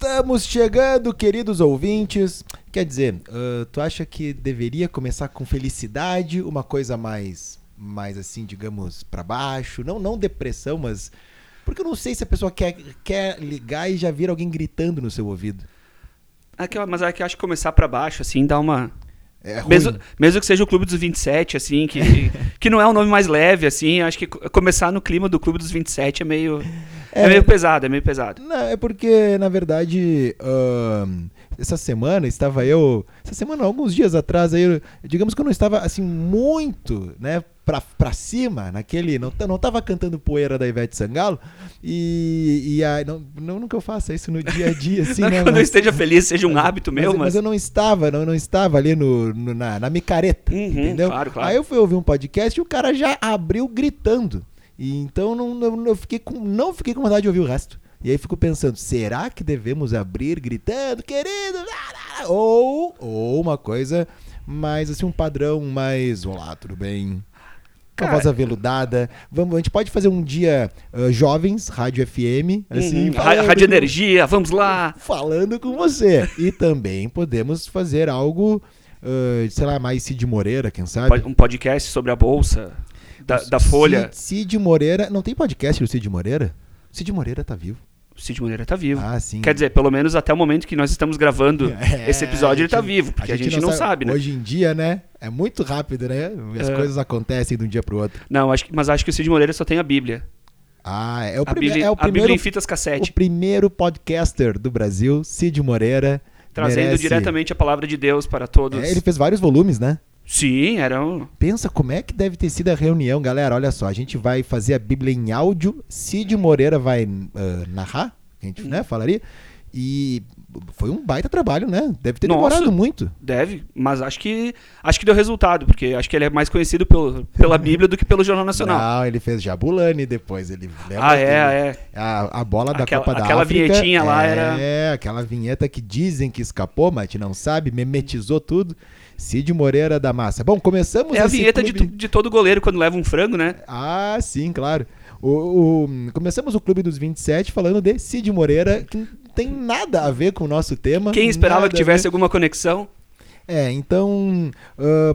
Estamos chegando, queridos ouvintes. Quer dizer, uh, tu acha que deveria começar com felicidade, uma coisa mais, mais assim, digamos, para baixo? Não, não depressão, mas porque eu não sei se a pessoa quer, quer ligar e já vir alguém gritando no seu ouvido. Que, mas é que eu acho que começar para baixo, assim, dá uma. É ruim. Mesmo, mesmo que seja o Clube dos 27, assim, que, que não é um nome mais leve, assim, acho que co- começar no clima do Clube dos 27 é meio. É, É. meio pesado, é meio pesado. Não, é porque, na verdade, ahn, essa semana estava eu. Essa semana, alguns dias atrás, aí, eu- digamos que eu não estava assim muito, né? Pra, pra cima, naquele. Não, não tava cantando poeira da Ivete Sangalo. E. e aí, não, não, não que eu faça isso no dia a dia, assim, não né? quando eu mas- esteja feliz seja um hábito meu, mas, mas. mas eu não estava, não, não estava ali no, no- na, na micareta, Uhum, entendeu? claro, claro. Aí eu fui ouvir um podcast e o cara já abriu gritando. E então não, não, eu fiquei com, não fiquei com vontade de ouvir o resto. E aí fico pensando, será que devemos abrir gritando, querido? Ou, ou uma coisa mais assim, um padrão mais. Olá, tudo bem? Uma Cara- voz aveludada. Vamos, a gente pode fazer um dia ah, jovens, rádio FM, assim, Uhum, Rádio com- Energia, vamos lá. falando com você. E também podemos fazer algo, ah, sei lá, mais Cid Moreira, quem sabe? Um podcast sobre a Bolsa da, da Folha. Cid, Cid Moreira. Não tem podcast do Cid Moreira? Cid Moreira tá vivo. O Cid Moreira tá vivo. Ah, sim. Quer dizer, pelo menos até o momento que nós estamos gravando É, esse episódio, ele tá a gente- vivo, porque a gente, não, sabe, né? Hoje em dia, né? É muito rápido, né? As É. coisas acontecem de um dia pro outro. Não, acho que, mas acho que o Cid Moreira só tem a Bíblia. Ah, é o, A Bíblia, é o a Bíblia primeiro, em fitas o cassete. primeiro podcaster do Brasil, Cid Moreira. Trazendo merece- diretamente a palavra de Deus para todos. É, ele fez vários volumes, né? Sim, era um. Pensa como é que deve ter sido a reunião, galera. Olha só, a gente vai fazer a Bíblia em áudio. Cid Moreira vai ah, narrar, a gente né, falaria. E foi um baita trabalho, né? Deve ter Nossa. demorado muito. Deve, mas acho que acho que deu resultado, porque acho que ele é mais conhecido pelo, pela Bíblia do que pelo Jornal Nacional. Não, ele fez Jabulani depois. Ele ah, é, é. A, a bola da Aquela- Copa da aquela África. vinhetinha lá é, era- É, aquela vinheta que dizem que escapou, mas a gente não sabe, memetizou tudo. Cid Moreira da Massa. Bom, começamos É a vinheta de, clube- to- de todo goleiro quando leva um frango, né? Ah, sim, claro. O, o- começamos o Clube dos 27 falando de Cid Moreira, que não tem nada a ver com o nosso tema. Quem esperava que tivesse alguma conexão? É, então,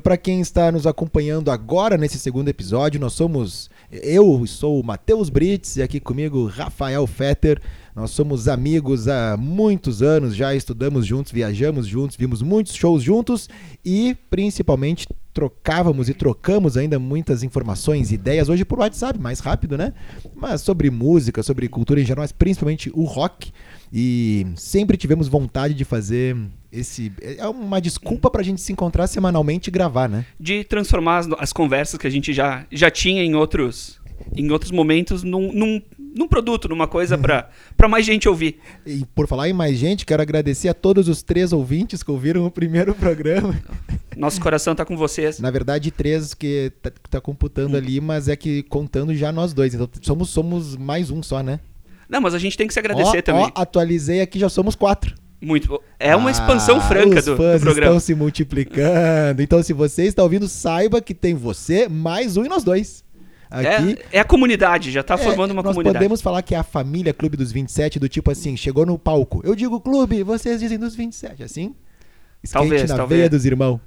para quem está nos acompanhando agora nesse segundo episódio, nós somos. Eu sou o Matheus Brits e aqui comigo Rafael Fetter. Nós somos amigos há muitos anos, já estudamos juntos, viajamos juntos, vimos muitos shows juntos e principalmente trocávamos e trocamos ainda muitas informações, ideias, hoje por WhatsApp, mais rápido, né? Mas sobre música, sobre cultura em geral, mas principalmente o rock. E sempre tivemos vontade de fazer esse. É uma desculpa pra gente se encontrar semanalmente e gravar, né? De transformar as, as conversas que a gente já, já tinha em outros, em outros momentos num, num, num produto, numa coisa pra, pra mais gente ouvir. E por falar em mais gente, quero agradecer a todos os três ouvintes que ouviram o primeiro programa. Nosso coração tá com vocês. Na verdade, três que tá, tá computando ali, mas é que contando já nós dois. Então somos, somos mais um só, né? Não, mas a gente tem que se agradecer Ó, também. Ó, atualizei aqui, já somos quatro. Muito. É uma expansão Ah, franca os do, do fãs programa. estão se multiplicando. Então, se você está ouvindo, saiba que tem você, mais um e nós dois. Aqui. É, é a comunidade, já tá É, formando uma nós comunidade. podemos falar que é a família Clube dos 27, do tipo assim, chegou no palco. Eu digo clube, vocês dizem dos 27, assim? Skate Talvez, na talvez. veia dos irmãos.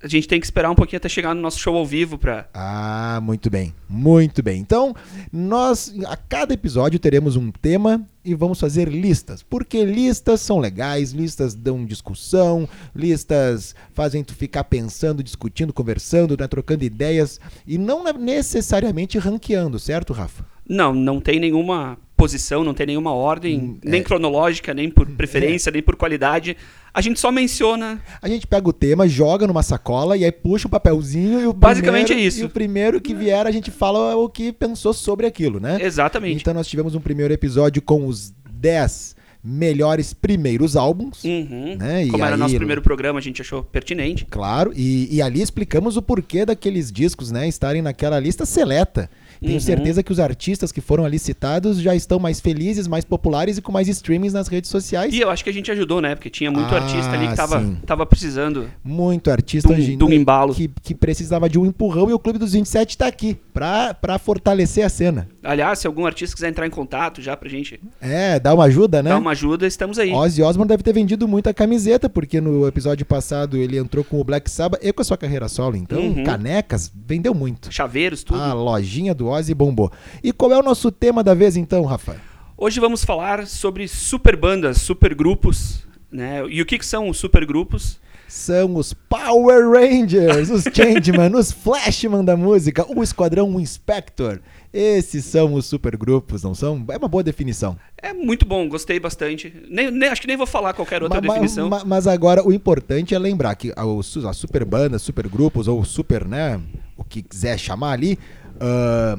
A gente tem que esperar um pouquinho até chegar no nosso show ao vivo pra. Ah, muito bem, muito bem. Então, nós a cada episódio teremos um tema e vamos fazer listas. Porque listas são legais, listas dão discussão, listas fazem tu ficar pensando, discutindo, conversando, né, trocando ideias e não necessariamente ranqueando, certo, Rafa? Não, não tem nenhuma posição, não tem nenhuma ordem, Hum, nem é. cronológica, nem por preferência, nem por qualidade. A gente só menciona. A gente pega o tema, joga numa sacola e aí puxa um papelzinho e o Basicamente primeiro, é isso. E o primeiro que vier a gente fala o que pensou sobre aquilo, né? Exatamente. Então nós tivemos um primeiro episódio com os 10 melhores primeiros álbuns, Uhum. né? E Como era aí, nosso primeiro programa, a gente achou pertinente. Claro, e, e ali explicamos o porquê daqueles discos, né, estarem naquela lista seleta. Tenho Uhum. certeza que os artistas que foram ali citados já estão mais felizes, mais populares e com mais streamings nas redes sociais. E eu acho que a gente ajudou, né? Porque tinha muito Ah, artista ali que tava, sim. tava precisando. Muito artista De um- embalo. que, que precisava de um empurrão e o Clube dos 27 tá aqui pra, pra fortalecer a cena. Aliás, se algum artista quiser entrar em contato já pra gente É, dá uma ajuda, né? dar uma ajuda, estamos aí. Ozzy Osbourne deve ter vendido muita camiseta, porque no episódio passado ele entrou com o Black Sabbath e com a sua carreira solo. Então, Uhum. canecas, vendeu muito. Chaveiros, tudo. A lojinha do Ozzy bombou. E qual é o nosso tema da vez, então, Rafa? Hoje vamos falar sobre superbandas, supergrupos, né? E o que, que são os supergrupos? São os Power Rangers, os Changeman, os Flashman da música, o Esquadrão Inspector. Esses são os supergrupos, não são? É uma boa definição. É muito bom, gostei bastante. Nem, nem- acho que nem vou falar qualquer outra definição. ma- Mas agora o importante é lembrar que as superbandas, supergrupos ou super, né, o que quiser chamar ali, ah,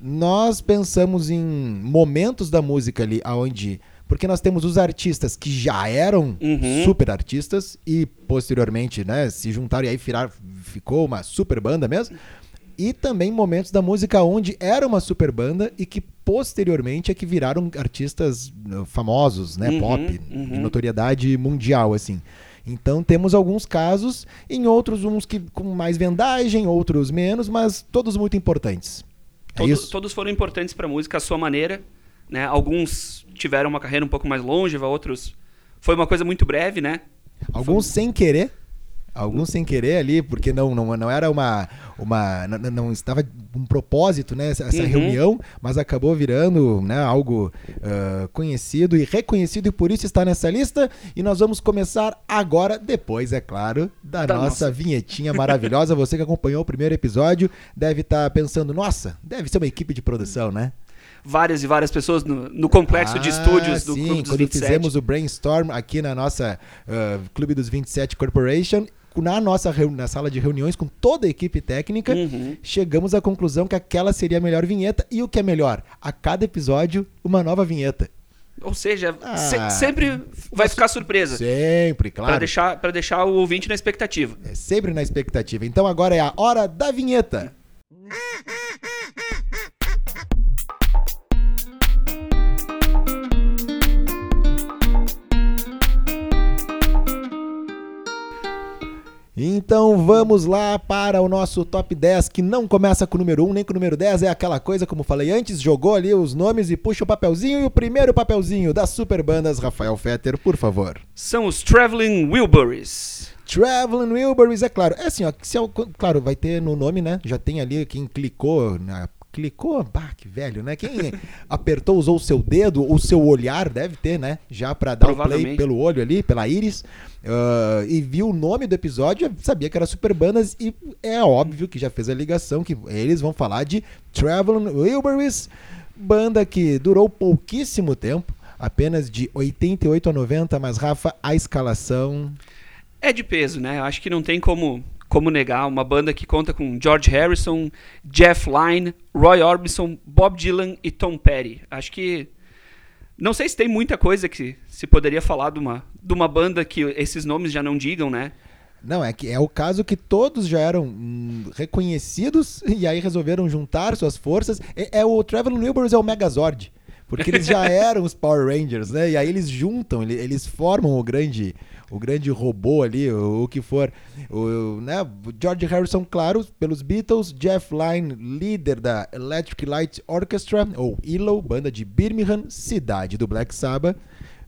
nós pensamos em momentos da música ali aonde porque nós temos os artistas que já eram Uhum. super artistas e posteriormente, né, se juntaram e aí virar, ficou uma super banda mesmo. E também momentos da música onde era uma super banda e que posteriormente é que viraram artistas uh, famosos, né, Uhum, pop, de uhum. notoriedade mundial, assim. Então temos alguns casos, em outros uns que com mais vendagem, outros menos, mas todos muito importantes. É Todo- isso? Todos foram importantes pra música à sua maneira, né? Alguns tiveram uma carreira um pouco mais longeva, outros foi uma coisa muito breve, né? Alguns sem querer. Alguns sem querer ali, porque não, não, não era uma. uma não, não- estava um propósito, né? Essa, essa Uhum. reunião, mas acabou virando né, algo ah, conhecido e reconhecido, e por isso está nessa lista. E nós vamos começar agora, depois, é claro, da, Da nossa, nossa. vinhetinha maravilhosa. Você que acompanhou o primeiro episódio deve estar pensando, nossa, deve ser uma equipe de produção, né? Várias e várias pessoas no, no complexo de Ah, estúdios do sim, Clube dos quando 27. fizemos o brainstorm aqui na nossa ah, Clube dos 27 Corporation, na nossa na sala de reuniões com toda a equipe técnica, Uhum. chegamos à conclusão que aquela seria a melhor vinheta e o que é melhor, a cada episódio uma nova vinheta. Ou seja, Ah. se- sempre vai ficar surpresa. Sempre, claro. deixar, pra deixar o ouvinte na expectativa. É sempre na expectativa. Então agora é a hora da vinheta. Então vamos lá para o nosso top 10, que não começa com o número 1 nem com o número 10, é aquela coisa, como falei antes, jogou ali os nomes e puxa o papelzinho. E o primeiro papelzinho das super bandas, Rafael Fetter, por favor. São os Traveling Wilburys. Traveling Wilburys, é claro. É assim, ó, se é o- claro, vai ter no nome, né? Já tem ali quem clicou, na- clicou, bah, que velho, né? Quem apertou, usou o seu dedo, o seu olhar, deve ter, né? Já pra dar o play pelo olho ali, pela íris, ah, e viu o nome do episódio, sabia que era Super Bandas, e é óbvio que já fez a ligação, que eles vão falar de Traveling Wilburys, banda que durou pouquíssimo tempo, apenas de 88 a 90, mas Rafa, a escalação... É de peso, né? Eu acho que não tem como, como negar. Uma banda que conta com George Harrison, Jeff Lynne, Roy Orbison, Bob Dylan e Tom Petty. Acho que. Não sei se tem muita coisa que se poderia falar de uma, de uma banda que esses nomes já não digam, né? Não, é que é o caso que todos já eram hum, reconhecidos e aí resolveram juntar suas forças. É, é o Traveling Wilburys é o Megazord. Porque eles já eram os Power Rangers, né? E aí eles juntam, ele- eles formam o grande, o grande robô ali, o, o que for. O, né? George Harrison, claro, pelos Beatles. Jeff Lynne, líder da Electric Light Orchestra, ou ELO, banda de Birmingham, cidade do Black Sabbath.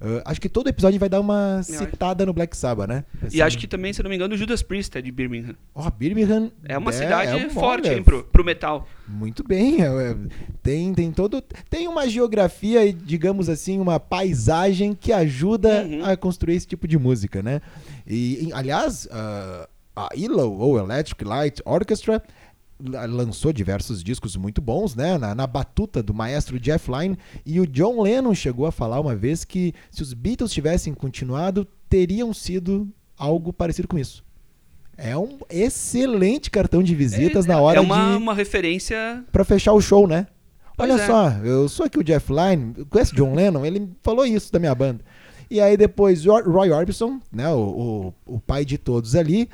Ah, acho que todo episódio vai dar uma citada no Black Sabbath, né? E acho que também, se não me engano, o Judas Priest é de Birmingham. Ó, Birmingham É uma cidade é um- forte hein, pro, pro metal. Muito bem. é, é, tem, tem todo. Tem uma geografia e, digamos assim, uma paisagem que ajuda Uhum. a construir esse tipo de música, né? E, e, aliás, ah, a ELO, ou Electric Light Orchestra, lançou diversos discos muito bons, né? Na, na batuta do maestro Jeff Lynne. E o John Lennon chegou a falar uma vez que se os Beatles tivessem continuado, teriam sido algo parecido com isso. É um excelente cartão de visitas na hora é uma, de uma referência. Pra fechar o show, né? Pois Olha é. só, eu sou aqui o Jeff Lynne, conhece John Lennon? Ele falou isso da minha banda. E aí depois Roy Orbison, né, o, o, o pai de todos ali,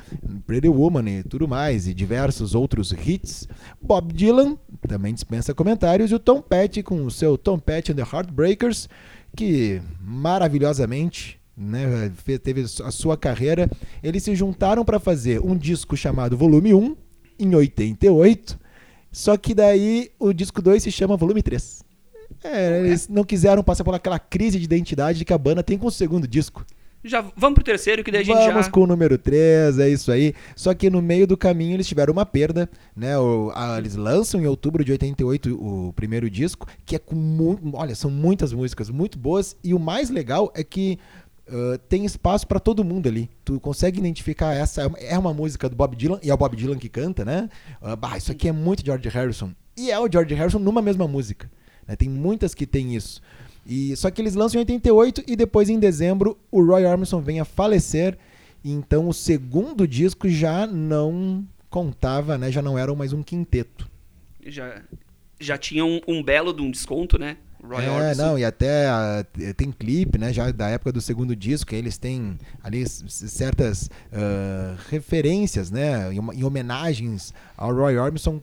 Pretty Woman e tudo mais, e diversos outros hits. Bob Dylan, também dispensa comentários, e o Tom Petty com o seu Tom Petty and the Heartbreakers, que maravilhosamente né, teve a sua carreira. Eles se juntaram para fazer um disco chamado Volume 1, em 88, só que daí o disco 2 se chama Volume 3. É, eles não quiseram passar por aquela crise de identidade que a banda tem com o segundo disco. Já vamos pro terceiro, que daí a gente Vamos já... com o número 3, é isso aí. Só que no meio do caminho eles tiveram uma perda, né? O, a, eles lançam em outubro de 88 o primeiro disco, que é com. Olha, são muitas músicas muito boas. E o mais legal é que uh, tem espaço para todo mundo ali. Tu consegue identificar essa. É uma música do Bob Dylan, e é o Bob Dylan que canta, né? Uh, bah, isso aqui é muito George Harrison. E é o George Harrison numa mesma música. Né? Tem muitas que tem isso. E só que eles lançam em 88 e depois em dezembro o Roy Orbison vem a falecer. Então o segundo disco já não contava, né? Já não era mais um quinteto. Já, já tinha um, um belo de um desconto, né? Roy é, Orbison. não, e até a, tem clipe, né, já da época do segundo disco, eles têm ali certas uh, referências, né, em, em, homenagens ao Roy Orbison.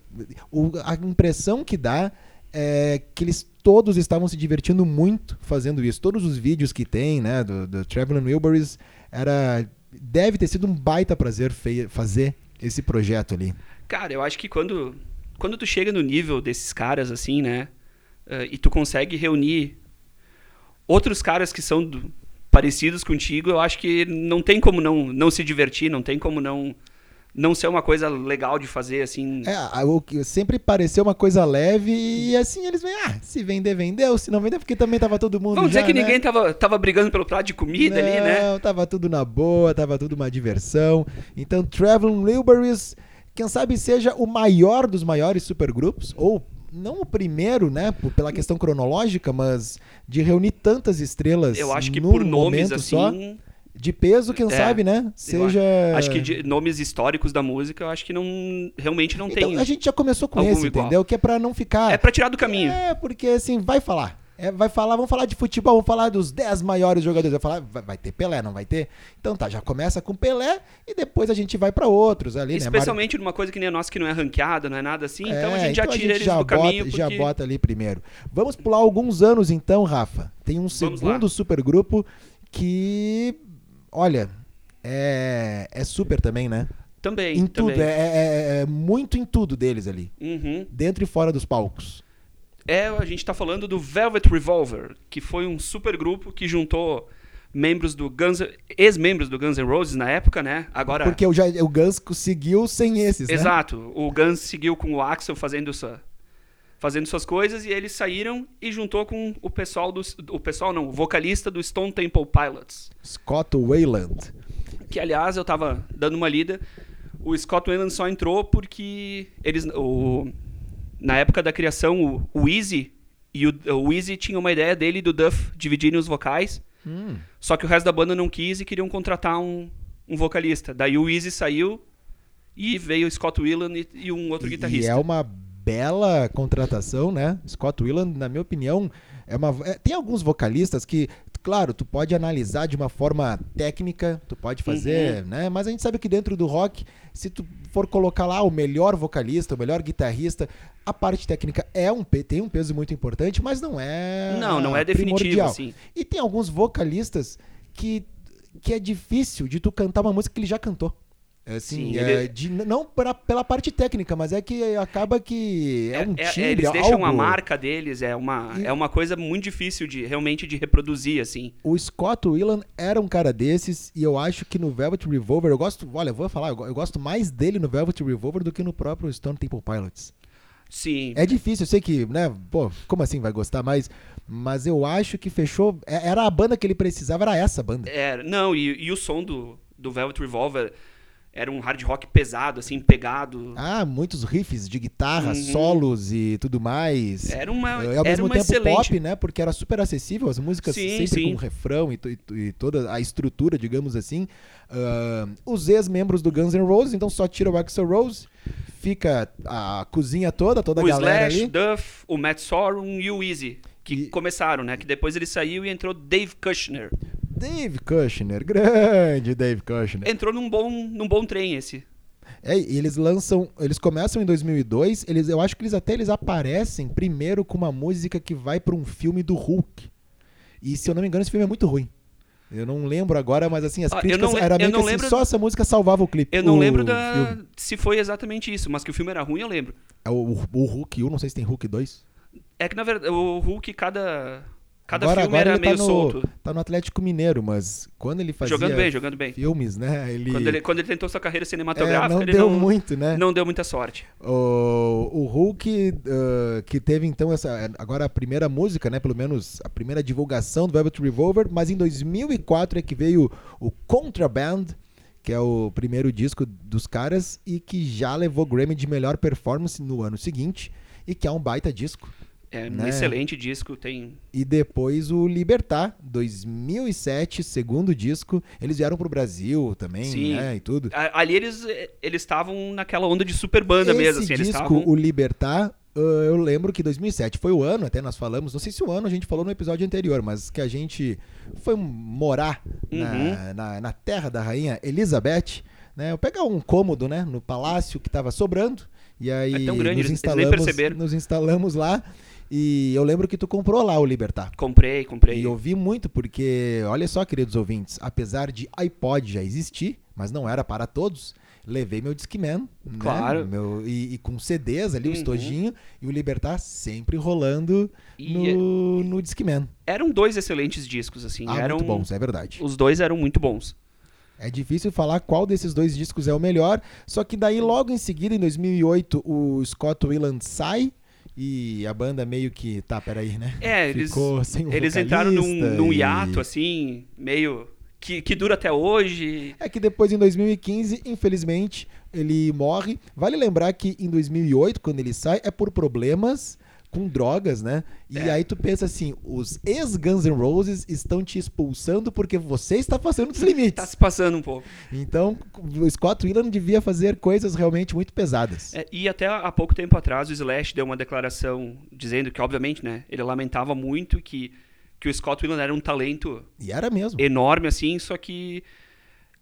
O, a impressão que dá é que eles todos estavam se divertindo muito fazendo isso. Todos os vídeos que tem, né, do, do Traveling Wilburys, era deve ter sido um baita prazer fazer esse projeto ali. Cara, eu acho que quando quando tu chega no nível desses caras assim, né, uh, e tu consegue reunir outros caras que são do, parecidos contigo, eu acho que não tem como não não se divertir, não tem como não não ser uma coisa legal de fazer, assim. É, o que sempre pareceu uma coisa leve e assim eles vêm, ah, se vender, vendeu, se não vender, porque também tava todo mundo. Vamos já, dizer que né? ninguém tava, tava brigando pelo prato de comida não, ali, né? Não, tava tudo na boa, tava tudo uma diversão. Então, Traveling Wilburys, quem sabe seja o maior dos maiores supergrupos, ou não o primeiro, né, pela questão cronológica, mas de reunir tantas estrelas. Eu acho que por nomes assim. Só, de peso, quem é, sabe, né? Seja. Acho que de nomes históricos da música, eu acho que não realmente não então, tem. A gente já começou com esse, igual. entendeu? Que é para não ficar. É para tirar do caminho. É, porque assim, vai falar. É, vai falar, vamos falar de futebol, vamos falar dos 10 maiores jogadores. Vai falar, vai, vai, ter Pelé, não vai ter? Então tá, já começa com Pelé e depois a gente vai para outros ali, Especialmente né? numa coisa que nem a nossa que não é ranqueada, não é nada assim, é, então a gente então já tira gente eles já do bota, caminho. Porque... Já bota ali primeiro. Vamos pular alguns anos então, Rafa. Tem um segundo supergrupo que, olha, é, é super também, né? Também. Em também. tudo, é, é, é, muito em tudo deles ali. Uhum. Dentro e fora dos palcos. É, a gente tá falando do Velvet Revolver, que foi um super grupo que juntou membros do Guns, ex-membros do Guns N' Roses na época, né? Agora Porque o, o Guns seguiu sem esses, Exato. Né? O Guns seguiu com o Axel fazendo sua, fazendo suas coisas e eles saíram e juntou com o pessoal do o pessoal não, o vocalista do Stone Temple Pilots, Scott Wayland que aliás eu tava dando uma lida. O Scott Wayland só entrou porque eles, o, na época da criação, o, o Easy e o, o Easy tinha uma ideia dele e do Duff dividirem os vocais. Hum. Só que o resto da banda não quis e queriam contratar um, um vocalista. Daí o Easy saiu e veio o Scott Wayland e, e um outro guitarrista. E é uma bela contratação, né? Scott Wayland, na minha opinião, é uma. É, tem alguns vocalistas que Claro, tu pode analisar de uma forma técnica, tu pode fazer, uhum. né? Mas a gente sabe que dentro do rock, se tu for colocar lá o melhor vocalista, o melhor guitarrista, a parte técnica é um tem um peso muito importante, mas não é Não, não é definitivo assim. E tem alguns vocalistas que que é difícil de tu cantar uma música que ele já cantou. Assim, Sim, é, ele... de, não pra, pela parte técnica, mas é que acaba que é, é um é, timbre, Eles deixam algo... a marca deles, é uma, e... é uma coisa muito difícil de realmente de reproduzir, assim. O Scott Whelan era um cara desses, e eu acho que no Velvet Revolver, eu gosto, olha, eu vou falar, eu gosto mais dele no Velvet Revolver do que no próprio Stone Temple Pilots. Sim. É difícil, eu sei que, né, pô, como assim vai gostar mais? Mas eu acho que fechou, é, era a banda que ele precisava, era essa banda. É, não, e, e o som do, do Velvet Revolver era um hard rock pesado, assim, pegado. Ah, muitos riffs de guitarra, uhum. solos e tudo mais. Era uma E ao era mesmo uma tempo excelente... pop, né? Porque era super acessível, as músicas Sim, sempre sim. com refrão e, e, e toda a estrutura, digamos assim. Uh, os ex-membros do Guns N' Roses, então só tira o Axel Rose, fica a cozinha toda, toda a o galera Slash, ali. Duff, o Matt Sorum e o Easy, que E- começaram, né? Que depois ele saiu e entrou Dave Kushner. Dave Kushner, grande Dave Kushner. Entrou num bom, num bom trem esse. É, e eles lançam, eles começam em 2002, eles, eu acho que eles até eles aparecem primeiro com uma música que vai para um filme do Hulk. E se eu não me engano, esse filme é muito ruim. Eu não lembro agora, mas assim, as Ah, críticas não era eu meio não que assim, lembro- só essa música salvava o clipe. Eu não o lembro da se foi exatamente isso, mas que o filme era ruim, eu lembro. É o, o Hulk 1, não sei se tem Hulk 2. É que na verdade o Hulk cada cada agora filme agora era ele meio tá no, solto. tá no Atlético Mineiro, mas quando ele fazia Jogando bem, jogando bem. filmes, né, ele, Quando ele, quando ele tentou sua carreira é, cinematográfica, não ele deu não, muito, né? não deu muita sorte. O, o Hulk, uh, que teve então essa. Agora a primeira música, né? Pelo menos a primeira divulgação do Velvet Revolver, mas em 2004 é que veio o Contraband, que é o primeiro disco dos caras e que já levou Grammy de melhor performance no ano seguinte e que é um baita disco. É um Né? excelente disco, tem E depois o Libertar, 2007, segundo disco. Eles vieram pro Brasil também, Sim. né? E tudo. ali eles eh, eles estavam naquela onda de super banda Esse mesmo, assim, eles disco, o Libertar, uh, eu lembro que 2007 foi o ano, até nós falamos, não sei se o ano a gente falou no episódio anterior, mas que a gente foi morar na, Uhum. na, na terra da rainha Elizabeth, né? Eu pegar um cômodo, né, no palácio que tava sobrando, e aí É tão grande, nos, eles- eles nem instalamos, perceberam. nos instalamos lá, e eu lembro que tu comprou lá o Libertar. comprei, comprei. E eu ouvi muito, porque, olha só, queridos ouvintes, apesar de iPod já existir, mas não era para todos, levei meu Discman, né? Claro. Meu, e, e com CDs ali, o Uhum. estojinho, e o Libertar sempre rolando E no, no Discman. eram dois excelentes discos assim, Ah, eram muito bons, é verdade. os dois eram muito bons. É difícil falar qual desses dois discos é o melhor, só que daí logo em seguida, em 2008, o Scott Weiland sai e a banda meio que, tá, peraí, né? É, eles Ficou sem um eles entraram num, num e- hiato assim, meio que, que dura até hoje. É que depois, em 2015, infelizmente, ele morre. Vale lembrar que em 2008, quando ele sai, é por problemas com drogas, né? E É. aí tu pensa assim, os ex-Guns N' Roses estão te expulsando porque você está passando dos limites. Tá se passando um pouco. Então, o Scott Weiland devia fazer coisas realmente muito pesadas. É, e até há pouco tempo atrás o Slash deu uma declaração dizendo que, obviamente, né, ele lamentava muito que, que o Scott Weiland era um talento E era mesmo. enorme, assim, só que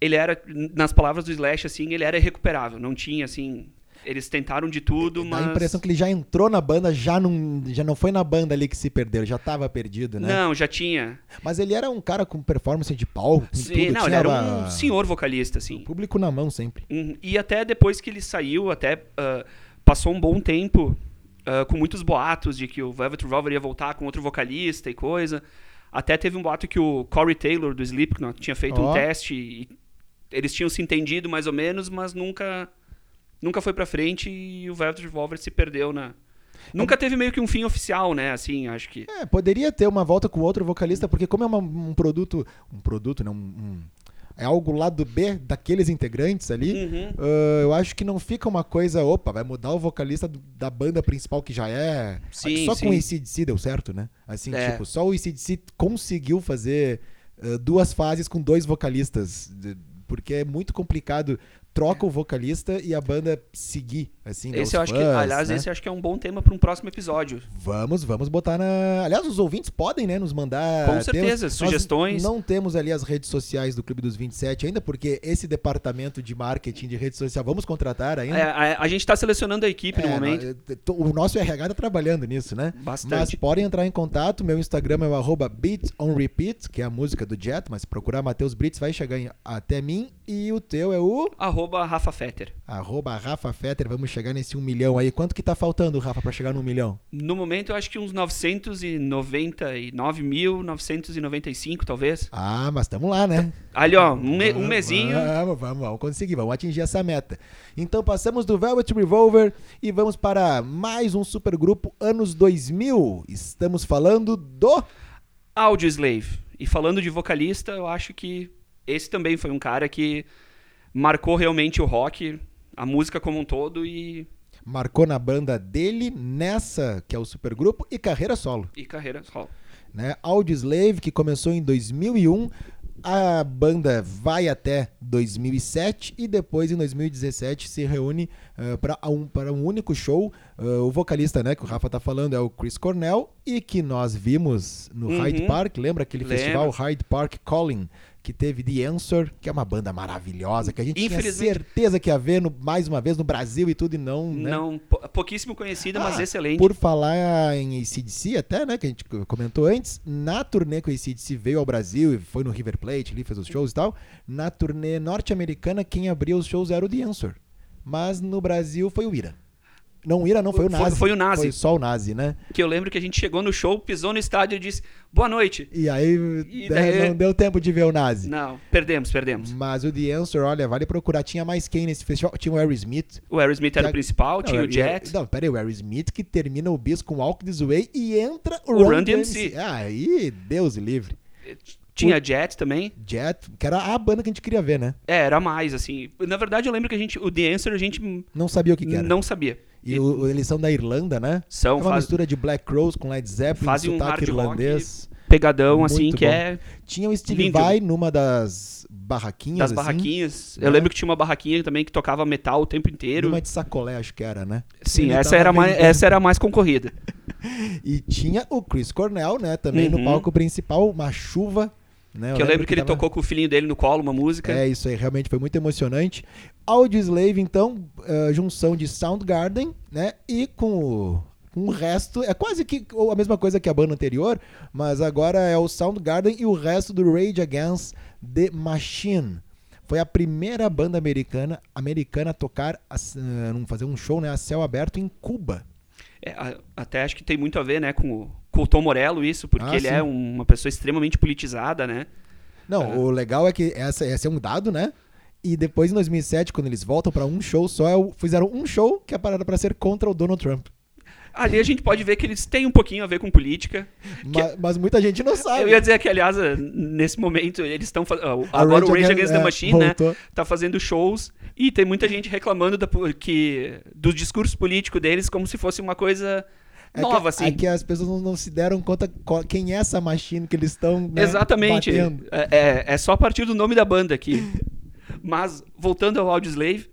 ele era, nas palavras do Slash, assim, ele era irrecuperável. Não tinha, assim, eles tentaram de tudo, Dá mas... a impressão que ele já entrou na banda, já não, já não foi na banda ali que se perdeu, já estava perdido, né? Não, já tinha. Mas ele era um cara com performance de palco, com Sim, tudo. não, ele era a- um senhor vocalista, assim. Público na mão sempre. Uhum. E até depois que ele saiu, até ah, passou um bom tempo ah, com muitos boatos de que o Velvet Revolver ia voltar com outro vocalista e coisa. Até teve um boato que o Corey Taylor do Slipknot tinha feito Ó. um teste e eles tinham se entendido mais ou menos, mas nunca nunca foi pra frente e o Velvet Revolver se perdeu na Nunca teve meio que um fim oficial, né? Assim, acho que. É, poderia ter uma volta com outro vocalista, porque como é uma- um produto. Um produto, não. Um, um- é algo lá do B daqueles integrantes ali. Uhum. ah, eu acho que não fica uma coisa, opa, vai mudar o vocalista do- da banda principal que já é. Sim, só sim. com o ACDC deu certo, né? Assim, É. tipo, só o ACDC conseguiu fazer ah, duas fases com dois vocalistas. Porque é muito complicado. Troca o vocalista e a banda seguir, assim, Esse eu acho que, aliás, né? esse acho que é um bom tema para um próximo episódio. Vamos, vamos botar na. Aliás, os ouvintes podem, né, nos mandar. Com certeza, Nós sugestões. não temos ali as redes sociais do Clube dos 27 ainda, porque esse departamento de marketing de rede social vamos contratar ainda. É, a, a gente está selecionando a equipe no É, momento. nó- to- O nosso RH tá trabalhando nisso, né? Mas Bastante. podem entrar em contato. Meu Instagram é o arroba Beat on Repeat, que é a música do Jet, mas procurar Matheus Brits vai chegar em- até mim. E o teu é o Arroba Rafa Fetter. arroba Rafa Fetter. Vamos chegar nesse um milhão aí. Quanto que tá faltando, Rafa, pra chegar no um milhão? No momento, eu acho que uns 999.995, talvez. Ah, mas estamos lá, né? Ali, ó, um, me- um Vamos, mesinho. Vamos, vamos, vamos conseguir, vamos atingir essa meta. Então passamos do Velvet Revolver e vamos para mais um supergrupo anos 2000. Estamos falando do Audio Slave. E falando de vocalista, eu acho que esse também foi um cara que marcou realmente o rock, a música como um todo e, marcou na banda dele nessa que é o supergrupo e carreira solo, e carreira solo. né? Audioslave que começou em 2001. A banda vai até 2007 e depois em 2017 se reúne uh, para um, para um único show. Uh, o vocalista, né, que o Rafa tá falando é o Chris Cornell e que nós vimos no Uhum. Hyde Park. Lembra aquele Lembro. festival Hyde Park Calling? Que teve The Answer, que é uma banda maravilhosa, que a gente tinha certeza que ia ver no- mais uma vez no Brasil e tudo, e não. né? Não, pou- pouquíssimo conhecida, mas Ah, excelente. Por falar em ACDC até, né, que a gente comentou antes, na turnê que o ACDC veio ao Brasil e foi no River Plate, ali fez os shows e tal, na turnê norte-americana quem abria os shows era o The Answer. Mas no Brasil foi o Ira. Não, o Ira não, foi o Foi- Nazi. foi o Nazi. Foi só o Nazi, né? Que eu lembro que a gente chegou no show, pisou no estádio e disse boa noite. E aí E né, daí- não deu tempo de ver o Nazi. Não, perdemos, perdemos. Mas o The Answer, olha, vale procurar. Tinha mais quem nesse festival? Tinha o Aerosmith. O Aerosmith era o principal, tinha Não, o Jet. Não, peraí, o Aerosmith que termina o bis com Walk This Way e entra o, O Run, Run DMC. DMC. Ah, Aí, Deus livre. Tinha Jet também. Jet, que era a banda que a gente queria ver, né? É, era mais, assim. Na verdade, eu lembro que a gente, o The Answer, a gente Não sabia o que, que era. não sabia. E o- eles são da Irlanda, né? São, é uma faz- mistura de Black Crowes com Led Zeppelin, Fazem um sotaque irlandês. pegadão, Muito assim, que bom. é Tinha o Steve Lindo. Vai numa das barraquinhas, das assim, barraquinhas. né? Eu lembro que tinha uma barraquinha também que tocava metal o tempo inteiro. Numa de sacolé, acho que era, né? Sim, Ele essa era, mais, essa era a mais concorrida. E tinha o Chris Cornell, né? Também no Uhum. palco principal, uma chuva. Né? que eu lembro que ele tava- tocou com o filhinho dele no colo uma música. É, isso aí realmente foi muito emocionante. Audioslave, então, eh, junção de Soundgarden, né? E com o, com o resto, é quase que a mesma coisa que a banda anterior, mas agora é o Soundgarden e o resto do Rage Against the Machine. Foi a primeira banda americana, americana a tocar, a, eh, fazer um show né, a céu aberto em Cuba. É, até acho que tem muito a ver, né, com o, com o Tom Morello isso, porque Ah, ele sim. é uma pessoa extremamente politizada, né? Não, É. o legal é que essa, esse é um dado, né? E depois, em 2007, quando eles voltam pra um show só, é o- fizeram um show que é parada pra ser contra o Donald Trump. Ali a gente pode ver que eles têm um pouquinho a ver com política. Ma- Mas, muita gente não sabe. Eu ia dizer que, aliás, eh, nesse momento, eles estão fazendo. A Agora o Rage Against- Against the é, Machine, né? voltou. Tá fazendo shows e tem muita gente reclamando da, que, do discurso político deles como se fosse uma coisa É nova, que, assim. É que as pessoas não, não se deram conta qual- quem é essa machine que eles estão né, Exatamente. É, é- é só a partir do nome da banda aqui. Mas, voltando ao Audioslave,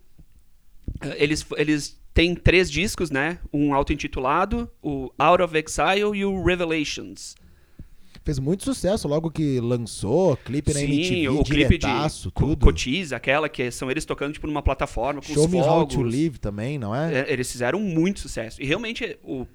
eles, eles têm três discos, né? Um auto-intitulado, o Out of Exile e o Revelations. Fez muito sucesso logo que lançou, clipe na MTV, o clipe de tudo. Cotiza, aquela que são eles tocando tipo numa plataforma com Show os Me How to fogos. Live também, não é? É, eles fizeram muito sucesso. E realmente o,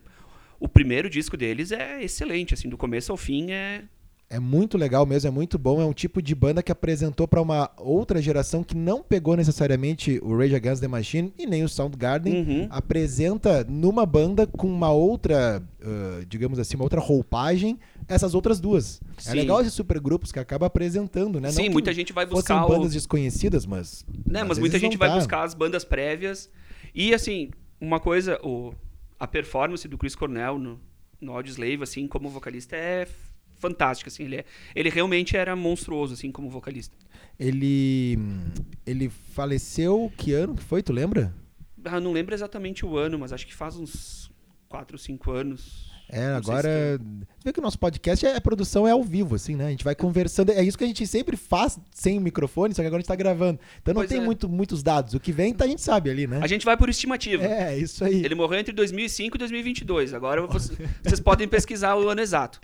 o primeiro disco deles é excelente, assim, do começo ao fim é É muito legal mesmo, é muito bom. É um tipo de banda que apresentou pra uma outra geração que não pegou necessariamente o Rage Against the Machine e nem o Soundgarden. Uhum. Apresenta numa banda com uma outra, ah, digamos assim, uma outra roupagem, essas outras duas. É Sim. legal esses supergrupos que acaba apresentando, né? Sim, muita gente vai fossem buscar o, bandas desconhecidas, mas. Né, mas muita gente vai buscar as bandas prévias. E, assim, uma coisa, o, a performance do Chris Cornell no, no Audioslave, assim, como vocalista, é fantástica, assim. Ele, é- ele realmente era monstruoso, assim, como vocalista. Ele. Ele faleceu. Que ano que foi? Tu lembra? Ah, não lembro exatamente o ano, mas acho que faz uns 4, 5 anos. É, Não agora. se vê que o nosso podcast é a produção é ao vivo, assim, né? A gente vai conversando. É isso que a gente sempre faz sem microfone, só que agora a gente tá gravando. Então não Pois tem é. muito, muitos dados. O que vem, tá, a gente sabe ali, né? A gente vai por estimativa. É, isso aí. Ele morreu entre 2005 e 2022. Agora vocês, vocês podem pesquisar o ano exato.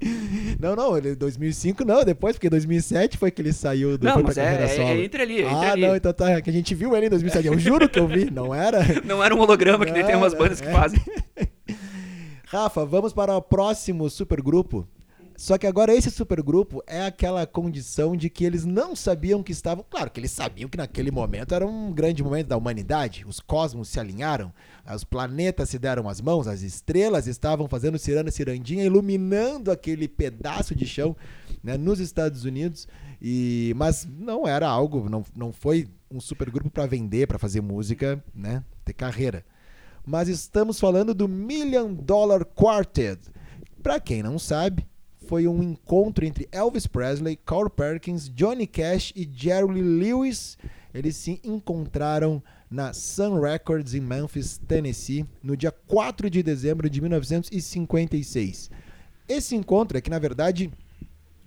Não, não, ele 2005 não, depois, porque 2007 foi que ele saiu do Não, mas é, é- é entre ali, é entre ah, ali. não, então tá, é que a gente viu ele em 2007. Eu juro que eu vi, não era? Não era um holograma que nem tem umas bandas que é. fazem. Rafa, vamos para o próximo supergrupo. Só que agora esse supergrupo é aquela condição de que eles não sabiam que estavam. Claro que eles sabiam que naquele momento era um grande momento da humanidade. Os cosmos se alinharam, os planetas se deram as mãos, as estrelas estavam fazendo ciranda cirandinha, iluminando aquele pedaço de chão né, nos Estados Unidos. E mas não era algo, não, não foi um supergrupo para vender, para fazer música, né, ter carreira mas estamos falando do Million Dollar Quartet. Para quem não sabe, foi um encontro entre Elvis Presley, Carl Perkins, Johnny Cash e Jerry Lewis. Eles se encontraram na Sun Records em Memphis, Tennessee, no dia 4 de dezembro de 1956. Esse encontro é que, na verdade,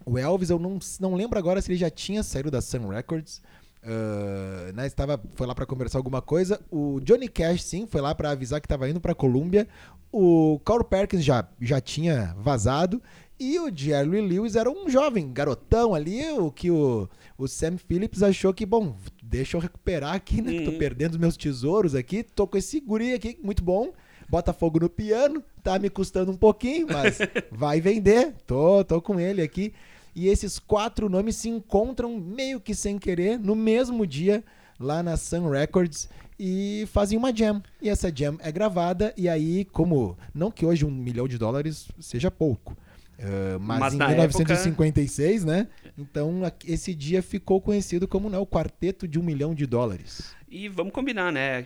O Elvis, eu não, não lembro agora se ele já tinha saído da Sun Records. Uh, né, estava, foi lá para conversar alguma coisa. O Johnny Cash, sim, foi lá para avisar que estava indo para Columbia. O Carl Perkins já, já tinha vazado. E o Jerry Lewis era um jovem, garotão ali, o que o, o Sam Phillips achou que, bom, deixa eu recuperar aqui, né? Que tô Uhum. perdendo os meus tesouros aqui. Tô com esse guri aqui, muito bom. Bota fogo no piano, tá me custando um pouquinho, mas vai vender. Tô, tô com ele aqui. E esses quatro nomes se encontram meio que sem querer no mesmo dia lá na Sun Records e fazem uma jam. E essa jam é gravada e aí, como não que hoje um milhão de dólares seja pouco, ah, mas, Mas em na 1956, né? Então esse dia ficou conhecido como né, o quarteto de um milhão de dólares. E vamos combinar, né?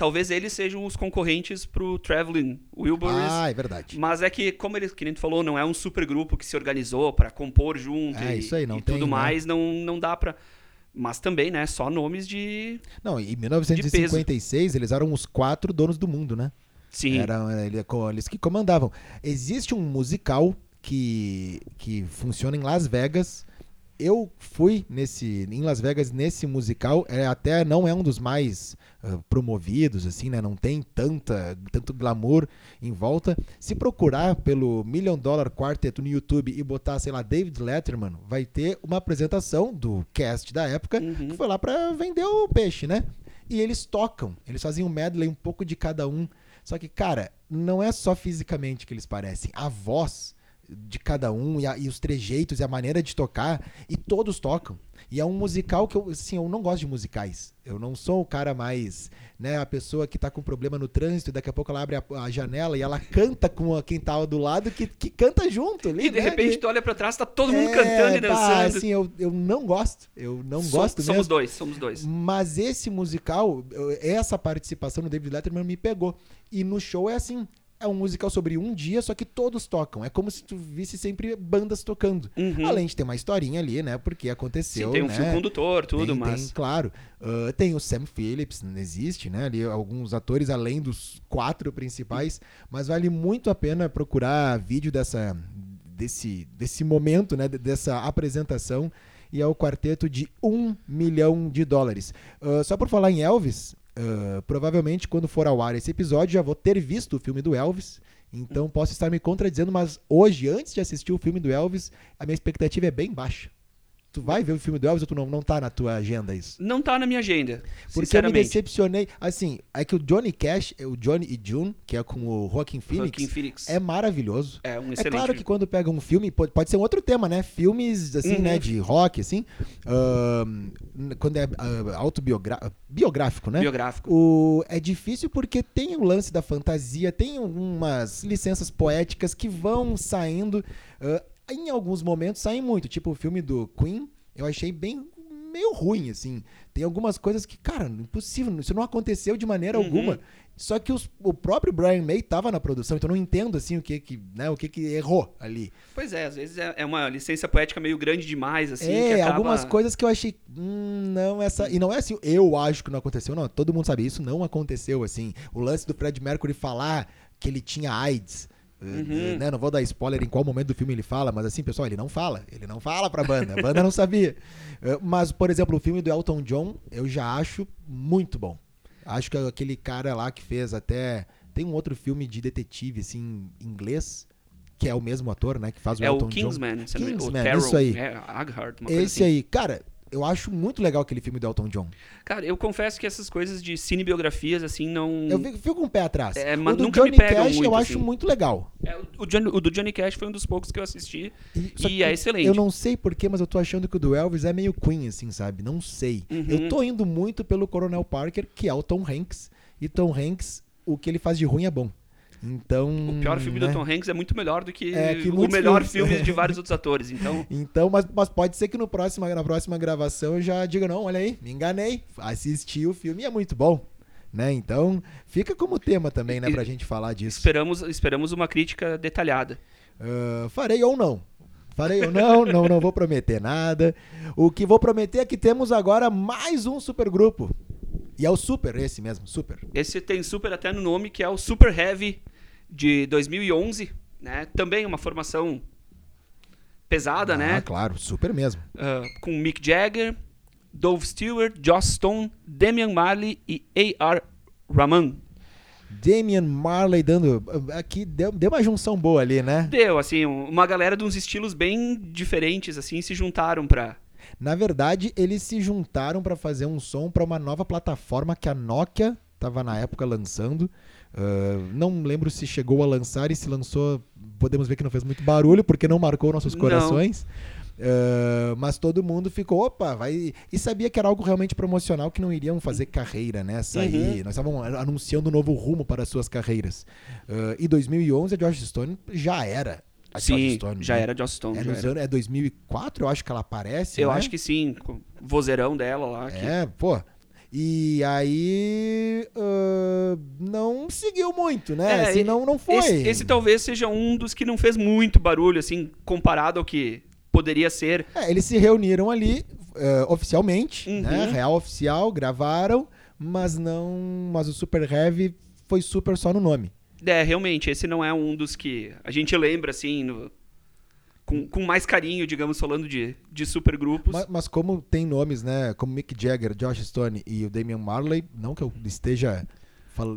Talvez eles sejam os concorrentes pro Traveling Wilburys. Ah, é verdade. Mas é que, como ele, que nem tu falou, não é um super grupo que se organizou pra compor junto É, e, isso aí, não e tem, tudo né? mais, não, não dá pra. Mas também, né? Só nomes de. Não, em 1956 eles eram os quatro donos do mundo, né? Sim. Eram ele- co- eles que comandavam. Existe um musical que, que funciona em Las Vegas. Eu fui nesse em Las Vegas nesse musical, é, até não é um dos mais ah, promovidos assim, né? Não tem tanta tanto glamour em volta. Se procurar pelo Million Dollar Quartet no YouTube e botar, sei lá, David Letterman, vai ter uma apresentação do cast da época Uhum. que foi lá pra vender o peixe, né? E eles tocam, eles fazem um medley um pouco de cada um. Só que, cara, não é só fisicamente que eles parecem. A voz de cada um e, a- e os trejeitos e a maneira de tocar, e todos tocam. E é um musical que eu, assim, eu não gosto de musicais. Eu não sou o cara mais, né, a pessoa que tá com problema no trânsito e daqui a pouco ela abre a, a janela e ela canta com a- quem tá do lado que, que canta junto ali, E de né? repente tu olha pra trás, tá todo mundo É, cantando e dançando. assim, eu, eu não gosto. Eu não gosto somos mesmo. dois, somos dois. Mas esse musical, essa participação no David Letterman me pegou. E no show é assim. É um musical sobre um dia, só que todos tocam. É como se tu visse sempre bandas tocando. Uhum. Além de ter uma historinha ali, né? Porque aconteceu, Sim, tem um né? fio condutor, tudo, tem, mas. Tem, claro. Ah, tem o Sam Phillips, existe, né? Ali alguns atores além dos quatro principais. Mas vale muito a pena procurar vídeo dessa, desse, desse momento, né? de- Dessa apresentação. E é o quarteto de um milhão de dólares. Ah, só por falar em Elvis, ah, provavelmente quando for ao ar esse episódio já vou ter visto o filme do Elvis. Então posso estar me contradizendo, mas hoje, antes de assistir o filme do Elvis, a minha expectativa é bem baixa. Tu vai ver o filme do Elvis ou tu não, não tá na tua agenda isso? Não tá na minha agenda. Porque eu me decepcionei. Assim, é que o Johnny Cash, o Johnny e June, que é com o Joaquin Phoenix, Joaquin Phoenix. é maravilhoso. É um É excelente. claro que quando pega um filme, pode, pode ser um outro tema, né? Filmes, assim, Uhum. né, de rock, assim. quando é uh, autobiográfico, biográfico, né? biográfico. O, é difícil porque tem o lance da fantasia, tem algumas licenças poéticas que vão saindo. ah, em alguns momentos saem muito, tipo o filme do Queen, eu achei bem meio ruim, assim. Tem algumas coisas que, cara, impossível, isso não aconteceu de maneira Uhum. alguma. Só que os- o próprio Brian May tava na produção, então não entendo assim o que que, né, o que que errou ali. Pois é, às vezes é é uma licença poética meio grande demais, assim. é, acaba... algumas coisas que eu achei, hum, não essa, e não é assim, eu acho que não aconteceu, não, todo mundo sabe isso, não aconteceu assim. O lance do Fred Mercury falar que ele tinha AIDS, Uhum. né, não vou dar spoiler em qual momento do filme ele fala, mas assim, pessoal, ele não fala, ele não fala pra banda, a banda não sabia. Eh, Mas, por exemplo, o filme do Elton John, eu já acho muito bom. Acho que aquele cara lá que fez até tem um outro filme de detetive assim, em inglês, que é o mesmo ator, né, que faz o É Elton o John. Kingsman, engano, Kingsman, o Terrell, isso aí. É, Aghard, uma Esse assim. aí, cara, eu acho muito legal aquele filme do Elton John. Cara, eu confesso que essas coisas de cinebiografias, assim, não... Eu fico, fico com o pé atrás. É, o mas do nunca me Johnny pegam Cash eu muito, acho assim. muito legal. É, o, o Johnny- o do Johnny Cash foi um dos poucos que eu assisti E, e é excelente. Eu não sei porquê, mas eu tô achando que o do Elvis é meio Queen, assim, sabe? Não sei. Uhum. Eu tô indo muito pelo Coronel Parker, que é o Tom Hanks. E Tom Hanks, o que ele faz de ruim é bom. Então. O pior filme né? do Tom Hanks é muito melhor do que, É, que o melhor filmes. filme de vários outros atores. Então, Então, mas, mas pode ser que no próximo, na próxima gravação eu já diga, não, olha aí, me enganei. Assisti o filme e é muito bom. Né? Então, fica como tema também, né, E- pra gente falar disso. esperamos, esperamos uma crítica detalhada. Ah, farei ou não. Farei ou não, não, não vou prometer nada. O que vou prometer é que temos agora mais um supergrupo. E é o Super, esse mesmo, Super. Esse tem super até no nome, que é o Super Heavy de 2011, né? Também uma formação pesada, Ah, né? claro, super mesmo. Ah, com Mick Jagger, Dove Stewart, Joss Stone, Damian Marley e A.R. Rahman. Damian Marley dando. Aqui deu, deu uma junção boa ali, né? Deu, assim, um- uma galera de uns estilos bem diferentes, assim, se juntaram pra... Na verdade, eles se juntaram para fazer um som para uma nova plataforma que a Nokia estava na época lançando. Ah, não lembro se chegou a lançar e se lançou, podemos ver que não fez muito barulho porque não marcou nossos corações. Ah, mas todo mundo ficou, opa, vai. E sabia que era algo realmente promocional que não iriam fazer carreira, né? Uhum. Nós estávamos anunciando um novo rumo para as suas carreiras. Ah, e 2011 a George Stone já era. A Sim, já né? era Joss Stone. É, nos anos, é 2004, eu acho que ela aparece. Eu né? acho que sim, vozeirão dela lá. que- É, pô. E aí. ah, não seguiu muito, né? É, Se não, não foi. Esse, esse talvez seja um dos que não fez muito barulho, assim, comparado ao que poderia ser. É, eles se reuniram ali ah, oficialmente, Uhum. né? Real oficial, gravaram, mas não. Mas o Super Heavy foi super só no nome. É, realmente, esse não é um dos que a gente lembra, assim, no- com, com mais carinho, digamos, falando de, de supergrupos. Mas, mas como tem nomes, né? Como Mick Jagger, Josh Stone e o Damian Marley, não que eu esteja.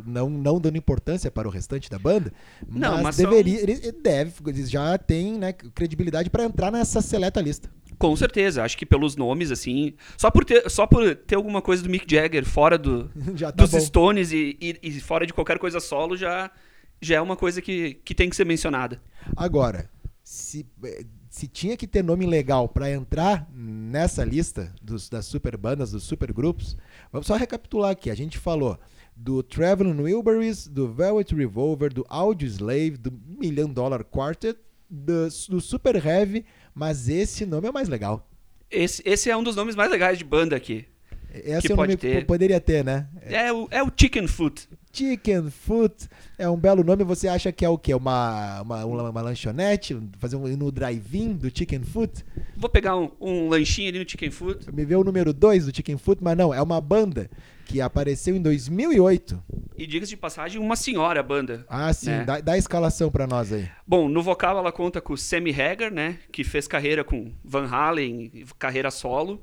Não, não dando importância para o restante da banda, Não, mas, mas são- deveria, ele deve, eles já têm né, credibilidade para entrar nessa seleta lista. Com certeza, acho que pelos nomes, assim. Só por ter, só por ter alguma coisa do Mick Jagger fora do, tá dos bom. Stones e, e- e fora de qualquer coisa solo, já, já é uma coisa que, que tem que ser mencionada. Agora, se, eh, se tinha que ter nome legal pra entrar nessa lista dos, das super bandas, dos super grupos, vamos só recapitular aqui. A gente falou do Traveling Wilburys, do Velvet Revolver, do Audio Slave, do Million Dollar Quartet, do, do Super Heavy, mas esse nome é o mais legal. Esse, esse é um dos nomes mais legais de banda aqui. Esse Que é o pode nome ter. que poderia ter, né? É o, é o Chicken Foot. Chicken Foot é um belo nome. Você acha que é o quê? Uma, uma, uma, lanchonete? Fazer um no drive-in do Chicken Foot? Vou pegar um, um lanchinho ali no Chicken Foot. Me vê o número 2 do Chicken Foot, mas não, é uma banda que apareceu em 2008. E diga-se de passagem, uma senhora banda. Ah, sim, É. dá, dá a escalação pra nós aí. Bom, no vocal ela conta com o Sammy Hagar, né? Que fez carreira com Van Halen, carreira solo.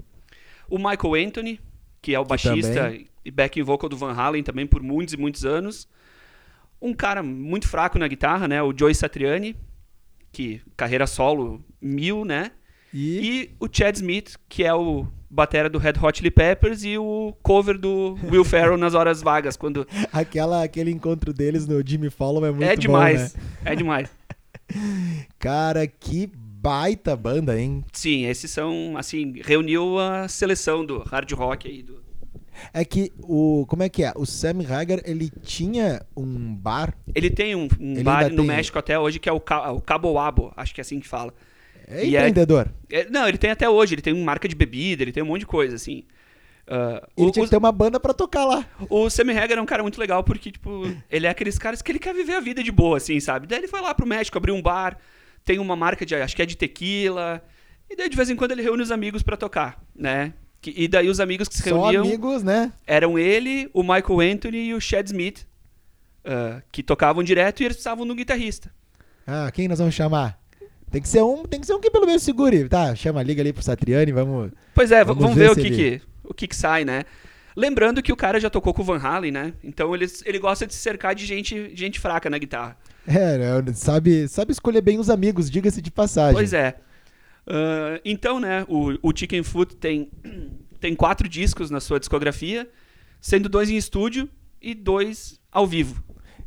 O Michael Anthony, que é o baixista também. e backing vocal do Van Halen também por muitos e muitos anos. Um cara muito fraco na guitarra, né? O Joey Satriani, que carreira solo mil, né? E, E o Chad Smith, que é o batera do Red Hot Chili Peppers e o cover do Will Ferrell nas horas vagas, quando aquela, aquele encontro deles no Jimmy Fallon é muito é bom, demais. né? É demais. Cara, que baita banda, hein? Sim, esses são, assim, reuniu a seleção do hard rock aí. Do... É que o. Como é que é? O Sam Hagar, ele tinha um bar. Ele tem um, um bar no tem- México até hoje que é o, Ca- o Cabo Wabo, acho que é assim que fala. É E é- empreendedor. É, não, ele tem até hoje, ele tem uma marca de bebida, ele tem um monte de coisa, assim. Ah, Ele o, tinha o, que ter uma banda pra tocar lá. o Sammy Hagar é um cara muito legal porque, tipo, ele é aqueles caras que ele quer viver a vida de boa, assim, sabe? Daí ele foi lá pro México, abriu um bar, tem uma marca de, acho que é de tequila, e daí de vez em quando ele reúne os amigos pra tocar, né? Que- e daí os amigos que se Só reuniam amigos, né? eram ele, o Michael Anthony e o Chad Smith, ah, que tocavam direto e eles precisavam de um guitarrista. Ah, quem nós vamos chamar? Tem que ser um, tem que ser um que pelo menos segure. Tá, chama, liga ali pro Satriani, vamos. Pois é, Vamos vamos, ver ver, o, que, que, o que que sai, né? Lembrando que o cara já tocou com o Van Halen, né? Então ele, ele gosta de se cercar de gente, gente fraca na guitarra. É, né, sabe, sabe escolher bem os amigos, diga-se de passagem. Pois é. Ah, então, né, o, o Chicken Foot tem, tem quatro discos na sua discografia, sendo dois em estúdio e dois ao vivo.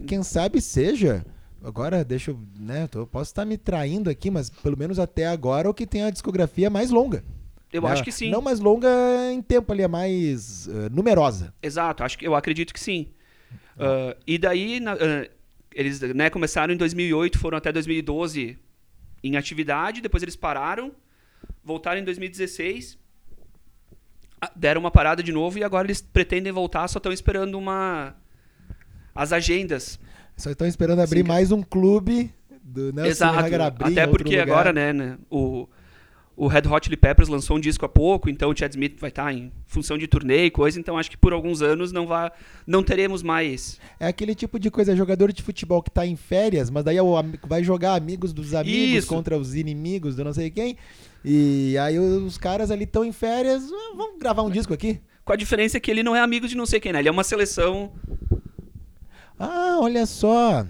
Quem sabe seja. Agora, deixa eu. Né, tô- posso estar me traindo aqui, mas pelo menos até agora é o que tem a discografia mais longa. Eu né? acho que sim. Não mais longa em tempo ali, é mais eh, numerosa. Exato, acho que, eu acredito que sim. Ah, e daí, na- eles né, começaram em 2008, foram até 2012 em atividade, depois eles pararam, voltaram em 2016, ah, deram uma parada de novo e agora eles pretendem voltar, só estão esperando uma as agendas. Só estão esperando abrir Sim, mais um clube do Nelson Exato, até porque agora, né, né, o, o Red Hot Chili Peppers lançou um disco há pouco, então o Chad Smith vai estar em função de turnê e coisa, então acho que por alguns anos não vai, não teremos mais. É aquele tipo de coisa, jogador de futebol que tá em férias, mas daí é o vai jogar amigos dos amigos Isso. contra os inimigos do não sei quem. E aí os caras ali estão em férias, "Ah, vamos gravar um disco aqui. Com a diferença que ele não é amigo de não sei quem, né? Ele é uma seleção. Ah, olha só.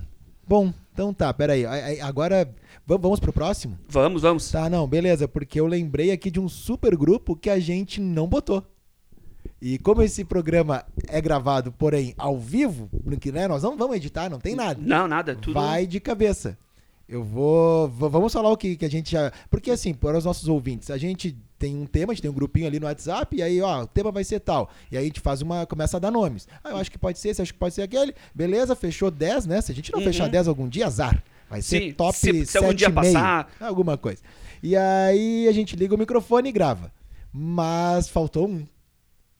Bom, então tá, peraí. Aí- aí, Agora va- vamos pro próximo? Vamos, vamos. Tá, não, beleza, porque eu lembrei aqui de um super grupo que a gente não botou. E como esse programa é gravado, porém, ao vivo, no que né, nós não vamos editar, não tem nada. Não, nada, tudo. Vai de cabeça. Eu vou. v- Vamos falar o que, que a gente já. Porque, assim, para os nossos ouvintes, a gente tem um tema, a gente tem um grupinho ali no WhatsApp, e aí, ó, o tema vai ser tal. E aí a gente faz uma. começa a dar nomes. Ah, eu acho que pode ser esse, acho que pode ser aquele. Beleza, fechou 10, né? Se a gente não Uhum. fechar 10 algum dia, azar. Vai ser Sim, top se- se algum dia 7,5, passar. Alguma coisa. E aí a gente liga o microfone e grava. Mas faltou um.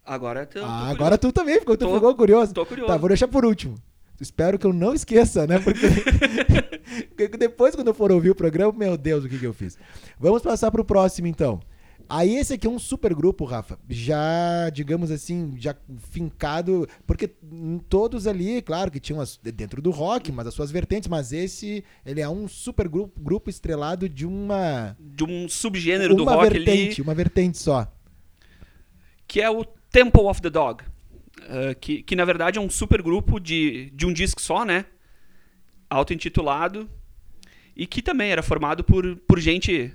Agora tô Ah, agora tu também ficou, tu Tô- ficou curioso. tô curioso. Tá, vou deixar por último. Espero que eu não esqueça, né? Porque porque depois, quando eu for ouvir o programa, meu Deus, o que, que eu fiz? Vamos passar pro próximo, então. Aí esse aqui é um super grupo, Rafa. Já, digamos assim, já fincado. Porque todos ali, claro que tinham as, dentro do rock, mas as suas vertentes. Mas esse, ele é um super grupo, grupo estrelado de uma. De um subgênero do uma rock vertente, ali, uma vertente só. que é o Temple of the Dog. ah, que, que na verdade é um super grupo de, de um disco só, né? Auto-intitulado. E que também era formado por, por gente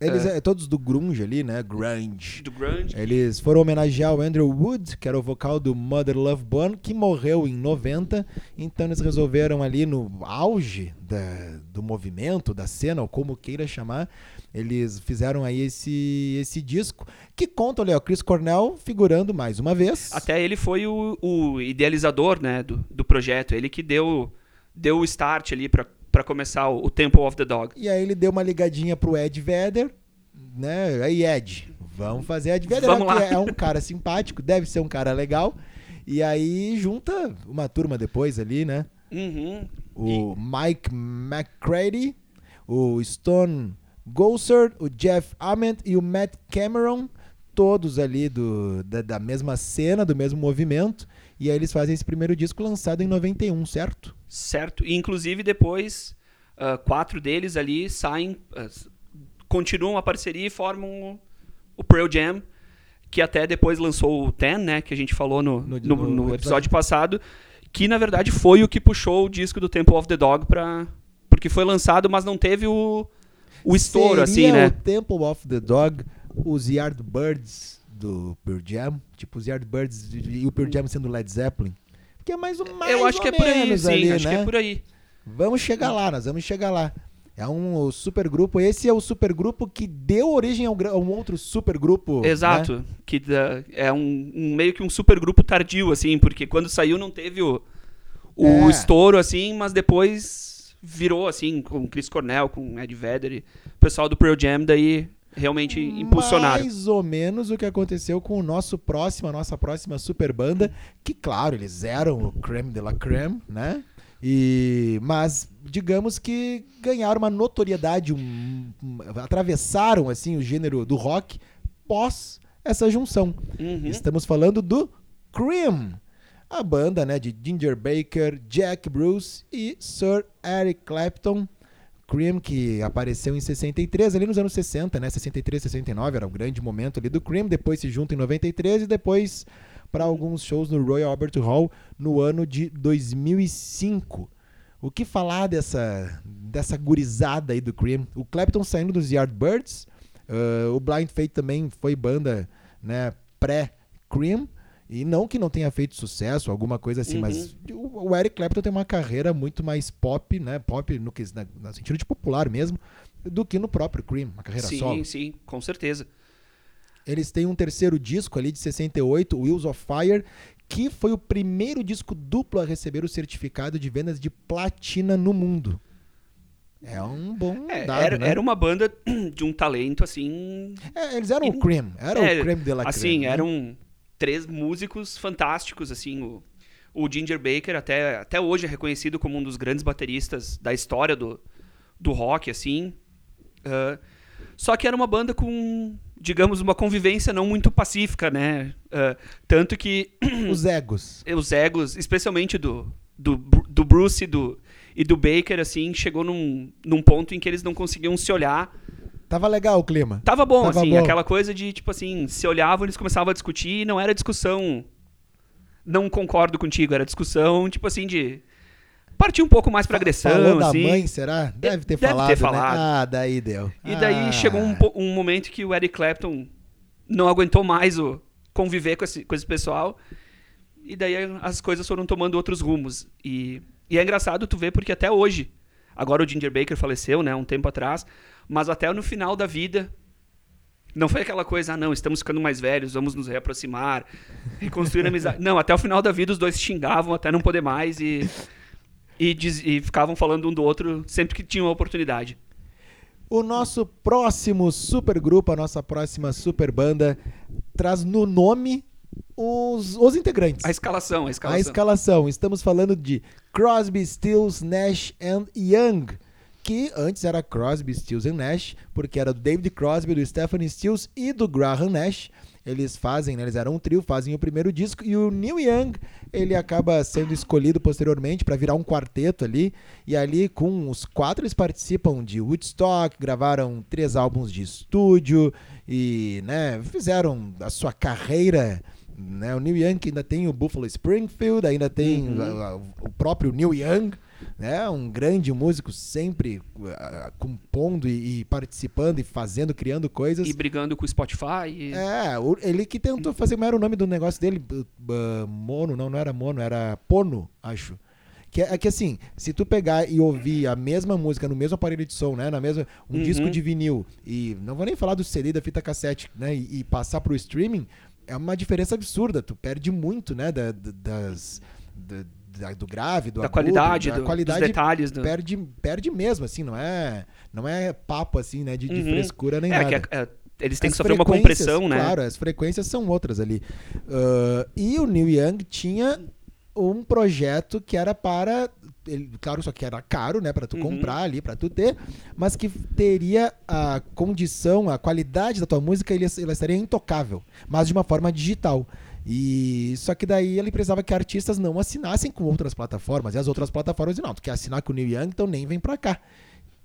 Eles é. todos do grunge ali, né? Grunge. do grunge. Eles foram homenagear o Andrew Wood, que era o vocal do Mother Love Bone, que morreu em 90. Então eles resolveram ali no auge da- do movimento, da cena, ou como queira chamar, eles fizeram aí esse, esse disco, que conta, olha, o Chris Cornell figurando mais uma vez. Até ele foi o, o idealizador né, do, do projeto. Ele que deu, deu o start ali pra pra começar o, o Temple of the Dog. E aí ele deu uma ligadinha pro Ed Vedder, né? Aí, Ed, vamos fazer Ed Vedder. Vamos que lá. É um cara simpático, deve ser um cara legal. E aí junta uma turma depois ali, né? Uhum. O Mike McCready, o Stone Gossard, o Jeff Ament e o Matt Cameron, todos ali do, da, da mesma cena, do mesmo movimento. E aí eles fazem esse primeiro disco lançado em 91, certo? Certo. E, inclusive, depois, ah, quatro deles ali saem, s- continuam a parceria e formam o, o Pearl Jam, que até depois lançou o Ten, né, que a gente falou no, No- no, no episódio. episódio passado, que na verdade foi o que puxou o disco do Temple of the Dog pra... Porque foi lançado, mas não teve o, o estouro, assim, Seria né? o Temple of the Dog, os Yardbirds do Pearl Jam, tipo os Yardbirds e o Pearl Jam sendo Led Zeppelin. Que é mais, mais Eu acho que é por aí, sim, ali, acho né? que é por aí. Vamos chegar lá, nós vamos chegar lá. É um super grupo. Esse é o super grupo que deu origem a um, outro super grupo. né? Exato, que da- é um, um- meio que um super grupo tardio, assim, porque quando saiu não teve o, o É. estouro, assim, mas depois virou, assim, com Chris Cornell, com Ed Vedder, e o pessoal do Pearl Jam daí realmente impulsionaram. Mais ou menos o que aconteceu com o nosso próximo, a nossa próxima super banda, que claro, eles eram o creme de la creme, né? E mas digamos que ganharam uma notoriedade, um- um- atravessaram assim o gênero do rock pós essa junção. Uhum. Estamos falando do Cream, a banda né, de Ginger Baker, Jack Bruce e Sir Eric Clapton. Cream que apareceu em 63, ali nos anos 60, né? 63, 69 era o grande momento ali do Cream. Depois se junta em 93 e depois para alguns shows no Royal Albert Hall no ano de 2005. O que falar dessa, dessa gurizada aí do Cream? O Clapton saindo dos Yardbirds, ah, o Blind Fate também foi banda né, pré-Cream. E não que não tenha feito sucesso, alguma coisa assim, Uhum. mas o, o Eric Clapton tem uma carreira muito mais pop, né? Pop no, no sentido de popular mesmo, do que no próprio Cream, uma carreira sim, solo. sim, com certeza. Eles têm um terceiro disco ali de 68, Wheels of Fire, que foi o primeiro disco duplo a receber o certificado de vendas de platina no mundo. É um bom É, dado, era, né? era uma banda de um talento, assim, É, eles eram o Cream, era É, o Cream de la assim, Creme, né? eram três músicos fantásticos, assim, o, o Ginger Baker até, até hoje é reconhecido como um dos grandes bateristas da história do, do rock, assim. Ah, Só que era uma banda com, digamos, uma convivência não muito pacífica, né? Uh, tanto que. Os egos. Os egos, especialmente do, do, do Bruce e do, e do Baker, assim, chegou num, num ponto em que eles não conseguiam se olhar. Tava legal o clima. Tava bom, Tava assim, bom. aquela coisa de, tipo assim, se olhavam, eles começavam a discutir e não era discussão. Não concordo contigo, era discussão, tipo assim, de. Partir um pouco mais pra agressão, Falou da assim. mãe, será? Deve ter Deve falado, ter né? falado. Ah, daí deu. E daí Ah. chegou um, um momento que o Eric Clapton não aguentou mais o conviver com esse, com esse pessoal. E daí as coisas foram tomando outros rumos. E, e é engraçado tu ver porque até hoje, agora o Ginger Baker faleceu, né, um tempo atrás, mas até no final da vida não foi aquela coisa, ah, não, estamos ficando mais velhos, vamos nos reaproximar, reconstruir amizade. Não, até o final da vida os dois xingavam até não poder mais e, e, diz- e ficavam falando um do outro sempre que tinham a oportunidade. O nosso próximo supergrupo, a nossa próxima super banda, traz no nome os, os integrantes. A escalação, a escalação. A escalação. Estamos falando de Crosby, Stills, Nash and Young. Que antes era Crosby, Stills and Nash, porque era do David Crosby, do Stephen Stills e do Graham Nash. Eles fazem, né, eles eram um trio, fazem o primeiro disco e o Neil Young, ele acaba sendo escolhido posteriormente para virar um quarteto ali. E ali com os quatro eles participam de Woodstock, gravaram três álbuns de estúdio e, né, fizeram a sua carreira né? O Neil Young ainda tem o Buffalo Springfield, ainda tem Uhum. o próprio Neil Young, né? Um grande músico sempre ah, compondo e, e participando e fazendo, criando coisas. E brigando com o Spotify. e- É, ele que tentou fazer, como era o nome do negócio dele? B- mono, não, não era Mono, era Pono, acho. Que é, é que assim, se tu pegar e ouvir a mesma música no mesmo aparelho de som, né? Na mesma, um Uhum. disco de vinil, e não vou nem falar do CD da fita cassete, né? E, e passar pro streaming, é uma diferença absurda. Tu perde muito, né? Da, da- das. da- da- do grave, do da agudo, qualidade, da do- qualidade dos detalhes. Do... perde, perde mesmo, assim, não é, não é papo assim, né? De, de Uhum. frescura nem É, nada. que é- é, eles têm As que sofrer uma compressão, né? Claro, as frequências são outras ali. Ah, e o Neil Young tinha um projeto que era para. ele- claro, só que era caro, né? Para tu Uhum. comprar ali, para tu ter, mas que teria a condição, a qualidade da tua música, ele, ela estaria intocável, mas de uma forma digital. E só que daí ele precisava que artistas não assinassem com outras plataformas. E as outras plataformas não, tu quer assinar com o Neil Young, então nem vem pra cá.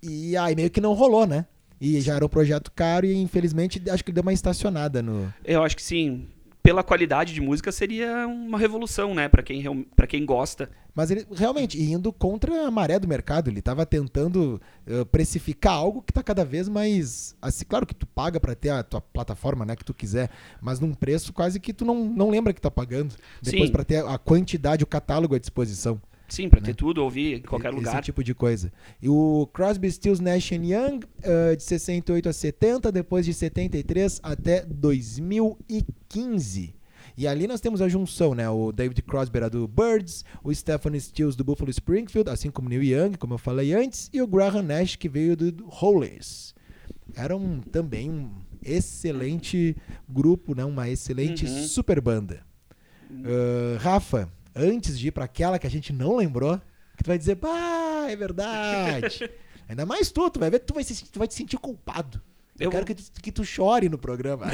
E aí meio que não rolou, né? E já era um projeto caro e infelizmente acho que deu uma estacionada no. Eu acho que sim. Pela qualidade de música seria uma revolução, né? Pra quem, pra quem gosta. Mas ele realmente indo contra a maré do mercado, ele estava tentando eh, precificar algo que está cada vez mais. Assim, claro que tu paga para ter a tua plataforma, né, que tu quiser, mas num preço quase que tu não, não lembra que tá pagando. Depois para ter a quantidade, o catálogo à disposição. Sim, pra Né? ter tudo, ouvir em qualquer Esse lugar. tipo de coisa. E o Crosby, Stills, Nash Young, eh, de 68 a 70, depois de 73 até 2015. E ali nós temos a junção, né? O David Crosby era do Birds, o Stephen Stills do Buffalo Springfield, assim como o Neil Young, como eu falei antes, e o Graham Nash, que veio do Hollies. Era um, também um excelente grupo, né? uma excelente Uhum. super banda. Ah, Rafa, antes de ir para aquela que a gente não lembrou, que tu vai dizer, bah, é verdade. Ainda mais tu, tu vai ver, tu vai, se, tu vai te sentir culpado. Eu, Eu quero que tu, que tu chore no programa.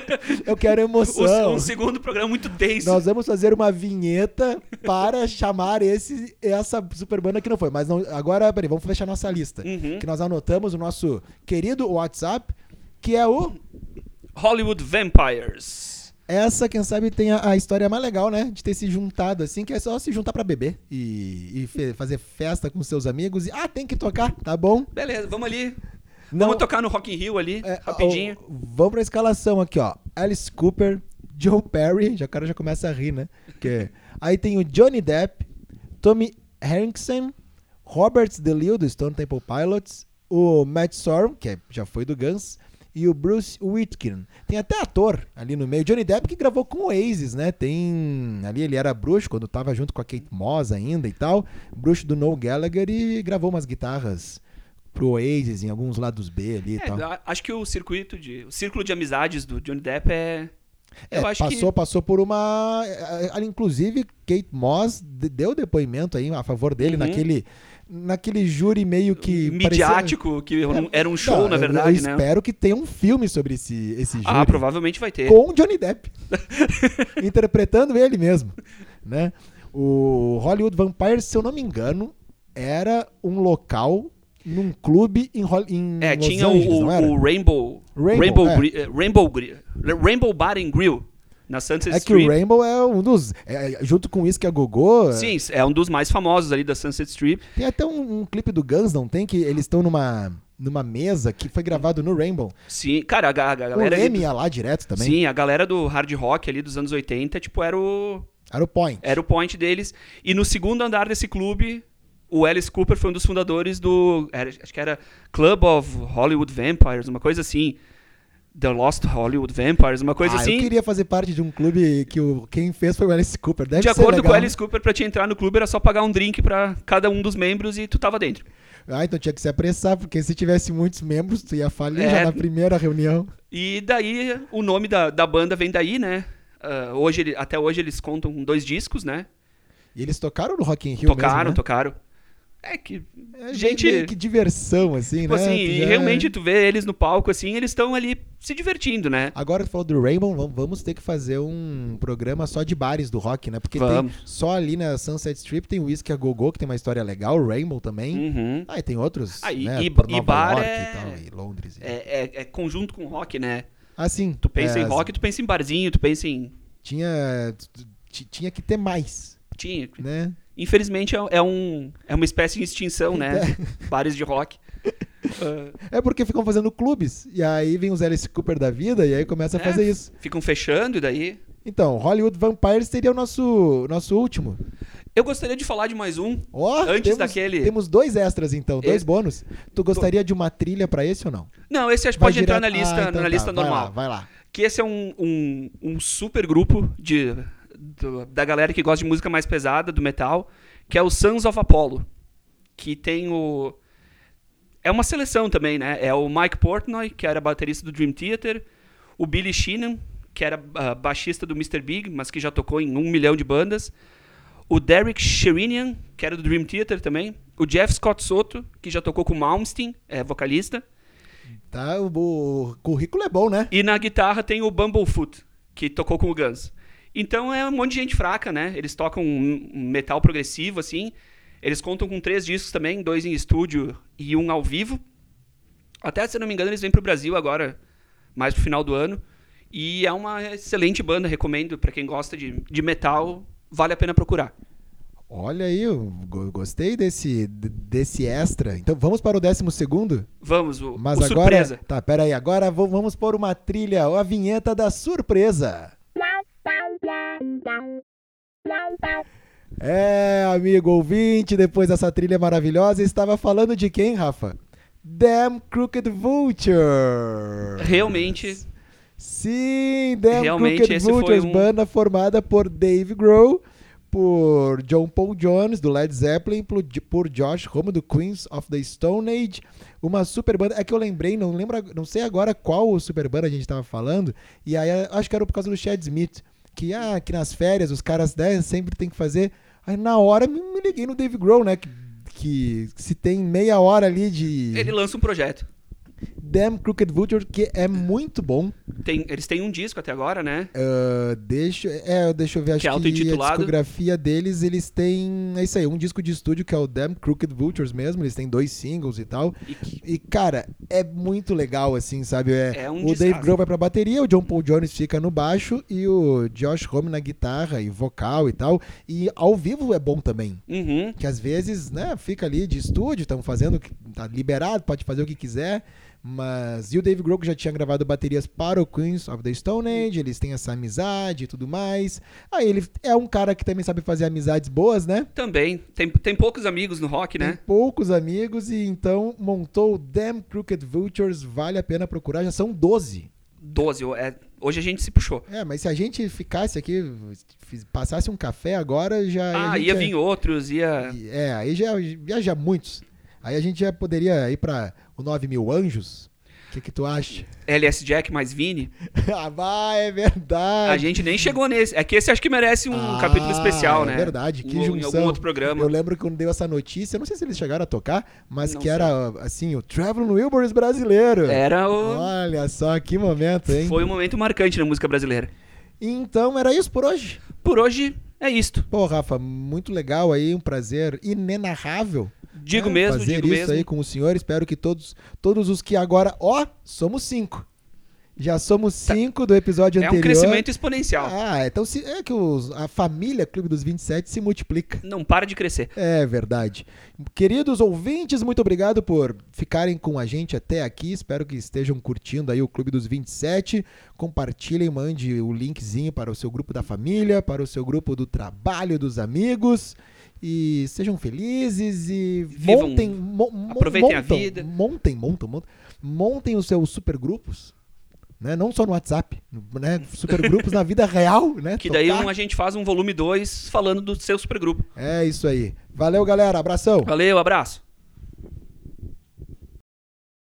eu quero emoção. um segundo programa muito denso. Nós vamos fazer uma vinheta para chamar esse, essa super banda que não foi. Mas não, agora, peraí, vamos fechar nossa lista. Uhum. Que nós anotamos o nosso querido WhatsApp, que é o. Hollywood Vampires. Essa, quem sabe, tem a, a história mais legal, né? De ter se juntado assim, que é só se juntar pra beber e, e fe- fazer festa com seus amigos. E, ah, tem que tocar, tá bom? Beleza, vamos ali. Não- Vamos tocar no Rock in Rio ali, É, rapidinho. ó, vamos pra escalação aqui, ó. Alice Cooper, Joe Perry, já o cara já começa a rir, né? Que, aí tem o Johnny Depp, Tommy Hanks,en Robert DeLille, do Stone Temple Pilots, o Matt Sorum, que é- já foi do Guns, e o Bruce Whitkin. Tem até ator ali no meio. Johnny Depp que gravou com o Oasis, né? Tem. Ali ele era bruxo quando tava junto com a Kate Moss ainda e tal. Bruxo do Noel Gallagher e gravou umas guitarras pro Oasis em alguns lados B ali e É, tal. acho que o circuito de. O círculo de amizades do Johnny Depp é. É, Eu acho passou, que. passou por uma. eh, eh, Inclusive, Kate Moss de- deu depoimento aí a favor dele Uhum. naquele, naquele júri meio que. Midiático, que era um show, Não, na verdade, eu né? espero que tenha um filme sobre esse, esse júri. Ah, provavelmente vai ter. com Johnny Depp. interpretando ele mesmo. Né? O Hollywood Vampires, se eu não me engano, era um local num clube em, em É, Los tinha Angeles, o, o Rainbow. Rainbow, Rainbow, é. Rainbow, Rainbow Bar and Grill. Na Sunset É que o. Rainbow é um dos. é, junto com isso que a Gogô. Sim, é um dos mais famosos ali da Sunset Strip. Tem até um, um clipe do Guns, não tem? Que eles estão numa, numa mesa que foi gravado no Rainbow. Sim, cara, a, a O galera. ali Leme ia lá direto também. Sim, a galera do hard rock ali dos anos 80, tipo, era o, Era o point. era o point deles. E no segundo andar desse clube, o Alice Cooper foi um dos fundadores do. era- acho que era Club of Hollywood Vampires, uma coisa assim. The Lost Hollywood Vampires, uma coisa ah, assim. eu queria fazer parte de um clube que o, quem fez foi o Alice Cooper. Deve De acordo com o legal. Alice Cooper, pra te entrar no clube era só pagar um drink pra cada um dos membros e tu tava dentro. Ah, então tinha que se apressar, porque se tivesse muitos membros, tu ia falir É. já na primeira reunião. E daí o nome da, da banda vem daí, né? Ah, hoje, até hoje eles contam dois discos, né? E eles tocaram no Rock in Rio tocaram, mesmo, né? tocaram. É que. É, gente- que diversão, assim, Tipo né? assim, Tu e já- realmente tu vê eles no palco, assim, eles estão ali se divertindo, né? Agora tu falou do Rainbow, vam- vamos ter que fazer um programa só de bares do rock, né? Porque Vamos. tem só ali na Sunset Strip tem o Whisky a Go-Go, que tem uma história legal, o Rainbow também. Uhum. Ah, e tem outros, Ah, e- né? e- e Nova bar York é- e tal, e Londres. e- É, é- é conjunto com rock, né? Ah, sim. Tu pensa é, em rock, tu pensa em barzinho, tu pensa em. Tinha, tinha que ter mais, Tinha. né? Infelizmente é, é um, é uma espécie de extinção, né? Bares de rock. Ah, É porque ficam fazendo clubes, e aí vem os Alice Cooper da vida, e aí começa a É. fazer isso. ficam fechando e daí. Então, Hollywood Vampires seria o nosso, nosso último. Eu gostaria de falar de mais um. Ó, Antes temos, daquele- Temos dois extras, então, dois Esse- bônus. Tu gostaria de uma trilha pra esse ou não? Não, esse acho que Vai pode entrar na direto- lista, Ah, então na tá, lista vai normal. Lá, vai lá. Que esse é um, um, um super grupo de, do- da galera que gosta de música mais pesada, do metal, que é o Sons of Apollo. Que tem o. É uma seleção também, né? É o Mike Portnoy, que era baterista do Dream Theater, o Billy Sheehan, que era ah, baixista do Mr. Big, mas que já tocou em um milhão de bandas, o Derek Sherinian, que era do Dream Theater também, o Jeff Scott Soto, que já tocou com o Malmsteen, é vocalista, Tá, o, o currículo é bom, né? e na guitarra tem o Bumblefoot, que tocou com o Guns. Então é um monte de gente fraca, né? Eles tocam um metal progressivo, assim. Eles contam com três discos também, dois em estúdio e um ao vivo. Até, se eu não me engano, eles vêm pro Brasil agora, mais pro final do ano. E é uma excelente banda, recomendo pra quem gosta de, de metal, vale a pena procurar. Olha aí, eu go- gostei desse, desse extra. Então vamos para o décimo segundo? Vamos, o, Mas o agora. surpresa. Tá, pera aí. Agora vamos pôr uma trilha, a vinheta da surpresa. É, amigo ouvinte, depois dessa trilha maravilhosa, estava falando de quem, Rafa? Damn Crooked Vulture. Realmente, Sim, Damn Realmente, Crooked Vultures, um- banda formada por Dave Grohl, por John Paul Jones, do Led Zeppelin, por, Josh Homme, do Queens of the Stone Age. Uma super banda. É que eu lembrei, não lembro, não sei agora qual super banda a gente estava falando, e aí acho que era por causa do Chad Smith. Que, ah, que nas férias os caras né, sempre tem que fazer. Aí na hora me, me liguei no Dave Grohl, né? Que, que se tem meia hora ali de ele lança um projeto. Damn Crooked Vulture, que é muito bom. Tem, eles têm um disco até agora, né? Ah, deixa, é, deixa eu ver, acho Que é que, a discografia deles, eles têm, é isso aí, um disco de estúdio que é o Damn Crooked Vultures mesmo, eles têm dois singles e tal. E que- E, cara, é muito legal, assim, sabe? É, É um o Dave. Grohl vai pra bateria, o John Paul Jones fica no baixo e o Josh Homme na guitarra e vocal e tal. E ao vivo é bom também. Uhum. Que às vezes, né, fica ali de estúdio, estão fazendo, tá liberado, pode fazer o que quiser. Mas. E o Dave Grohl que já tinha gravado baterias para o Queens of the Stone Age, eles têm essa amizade e tudo mais. Aí ele é um cara que também sabe fazer amizades boas, né? Também. Tem, tem poucos amigos no rock, Tem né? poucos amigos e então montou o Damn Crooked Vultures, vale a pena procurar, já são 12. 12. é, hoje a gente se puxou. É, mas se a gente ficasse aqui, passasse um café agora, já. Ah, ia vir outros, ia. É, aí já, já muitos. Aí a gente já poderia ir para o 9 mil anjos, que, que tu acha? LS Jack mais Vini. ah, vai, é verdade. A gente nem chegou nesse. É que esse acho que merece um Ah, capítulo especial, né? É verdade, que Em- junção. Em algum outro programa. Eu lembro que quando deu essa notícia, não sei se eles chegaram a tocar, mas Não que sei. era, assim, o Traveling Wilburys brasileiro. Era o. Olha só, que momento, hein? Foi um momento marcante na música brasileira. Então, era isso por hoje. Por hoje é isto. Pô, Rafa, muito legal aí, um prazer inenarrável. Digo né, mesmo, fazer digo isso mesmo. aí com o senhor. Espero que todos, todos os que agora, ó, somos cinco. Já somos cinco do episódio Tá. É um anterior. crescimento exponencial. Ah, então se, é que os- a família Clube dos 27 se multiplica. Não para de crescer. É verdade. Queridos ouvintes, muito obrigado por ficarem com a gente até aqui. Espero que estejam curtindo aí o Clube dos 27. Compartilhem, mande o linkzinho para o seu grupo da família, para o seu grupo do trabalho, dos amigos. E sejam felizes e Vivam- montem, mo- mo- aproveitem a montam, vida. Montem, montam, montam. Montem os seus supergrupos. Né? Não só no WhatsApp, né? Supergrupos na vida real, né? Que daí Tocar. um, a gente faz um volume 2 falando do seu supergrupo. É isso aí. Valeu, galera. Abração. Valeu, abraço.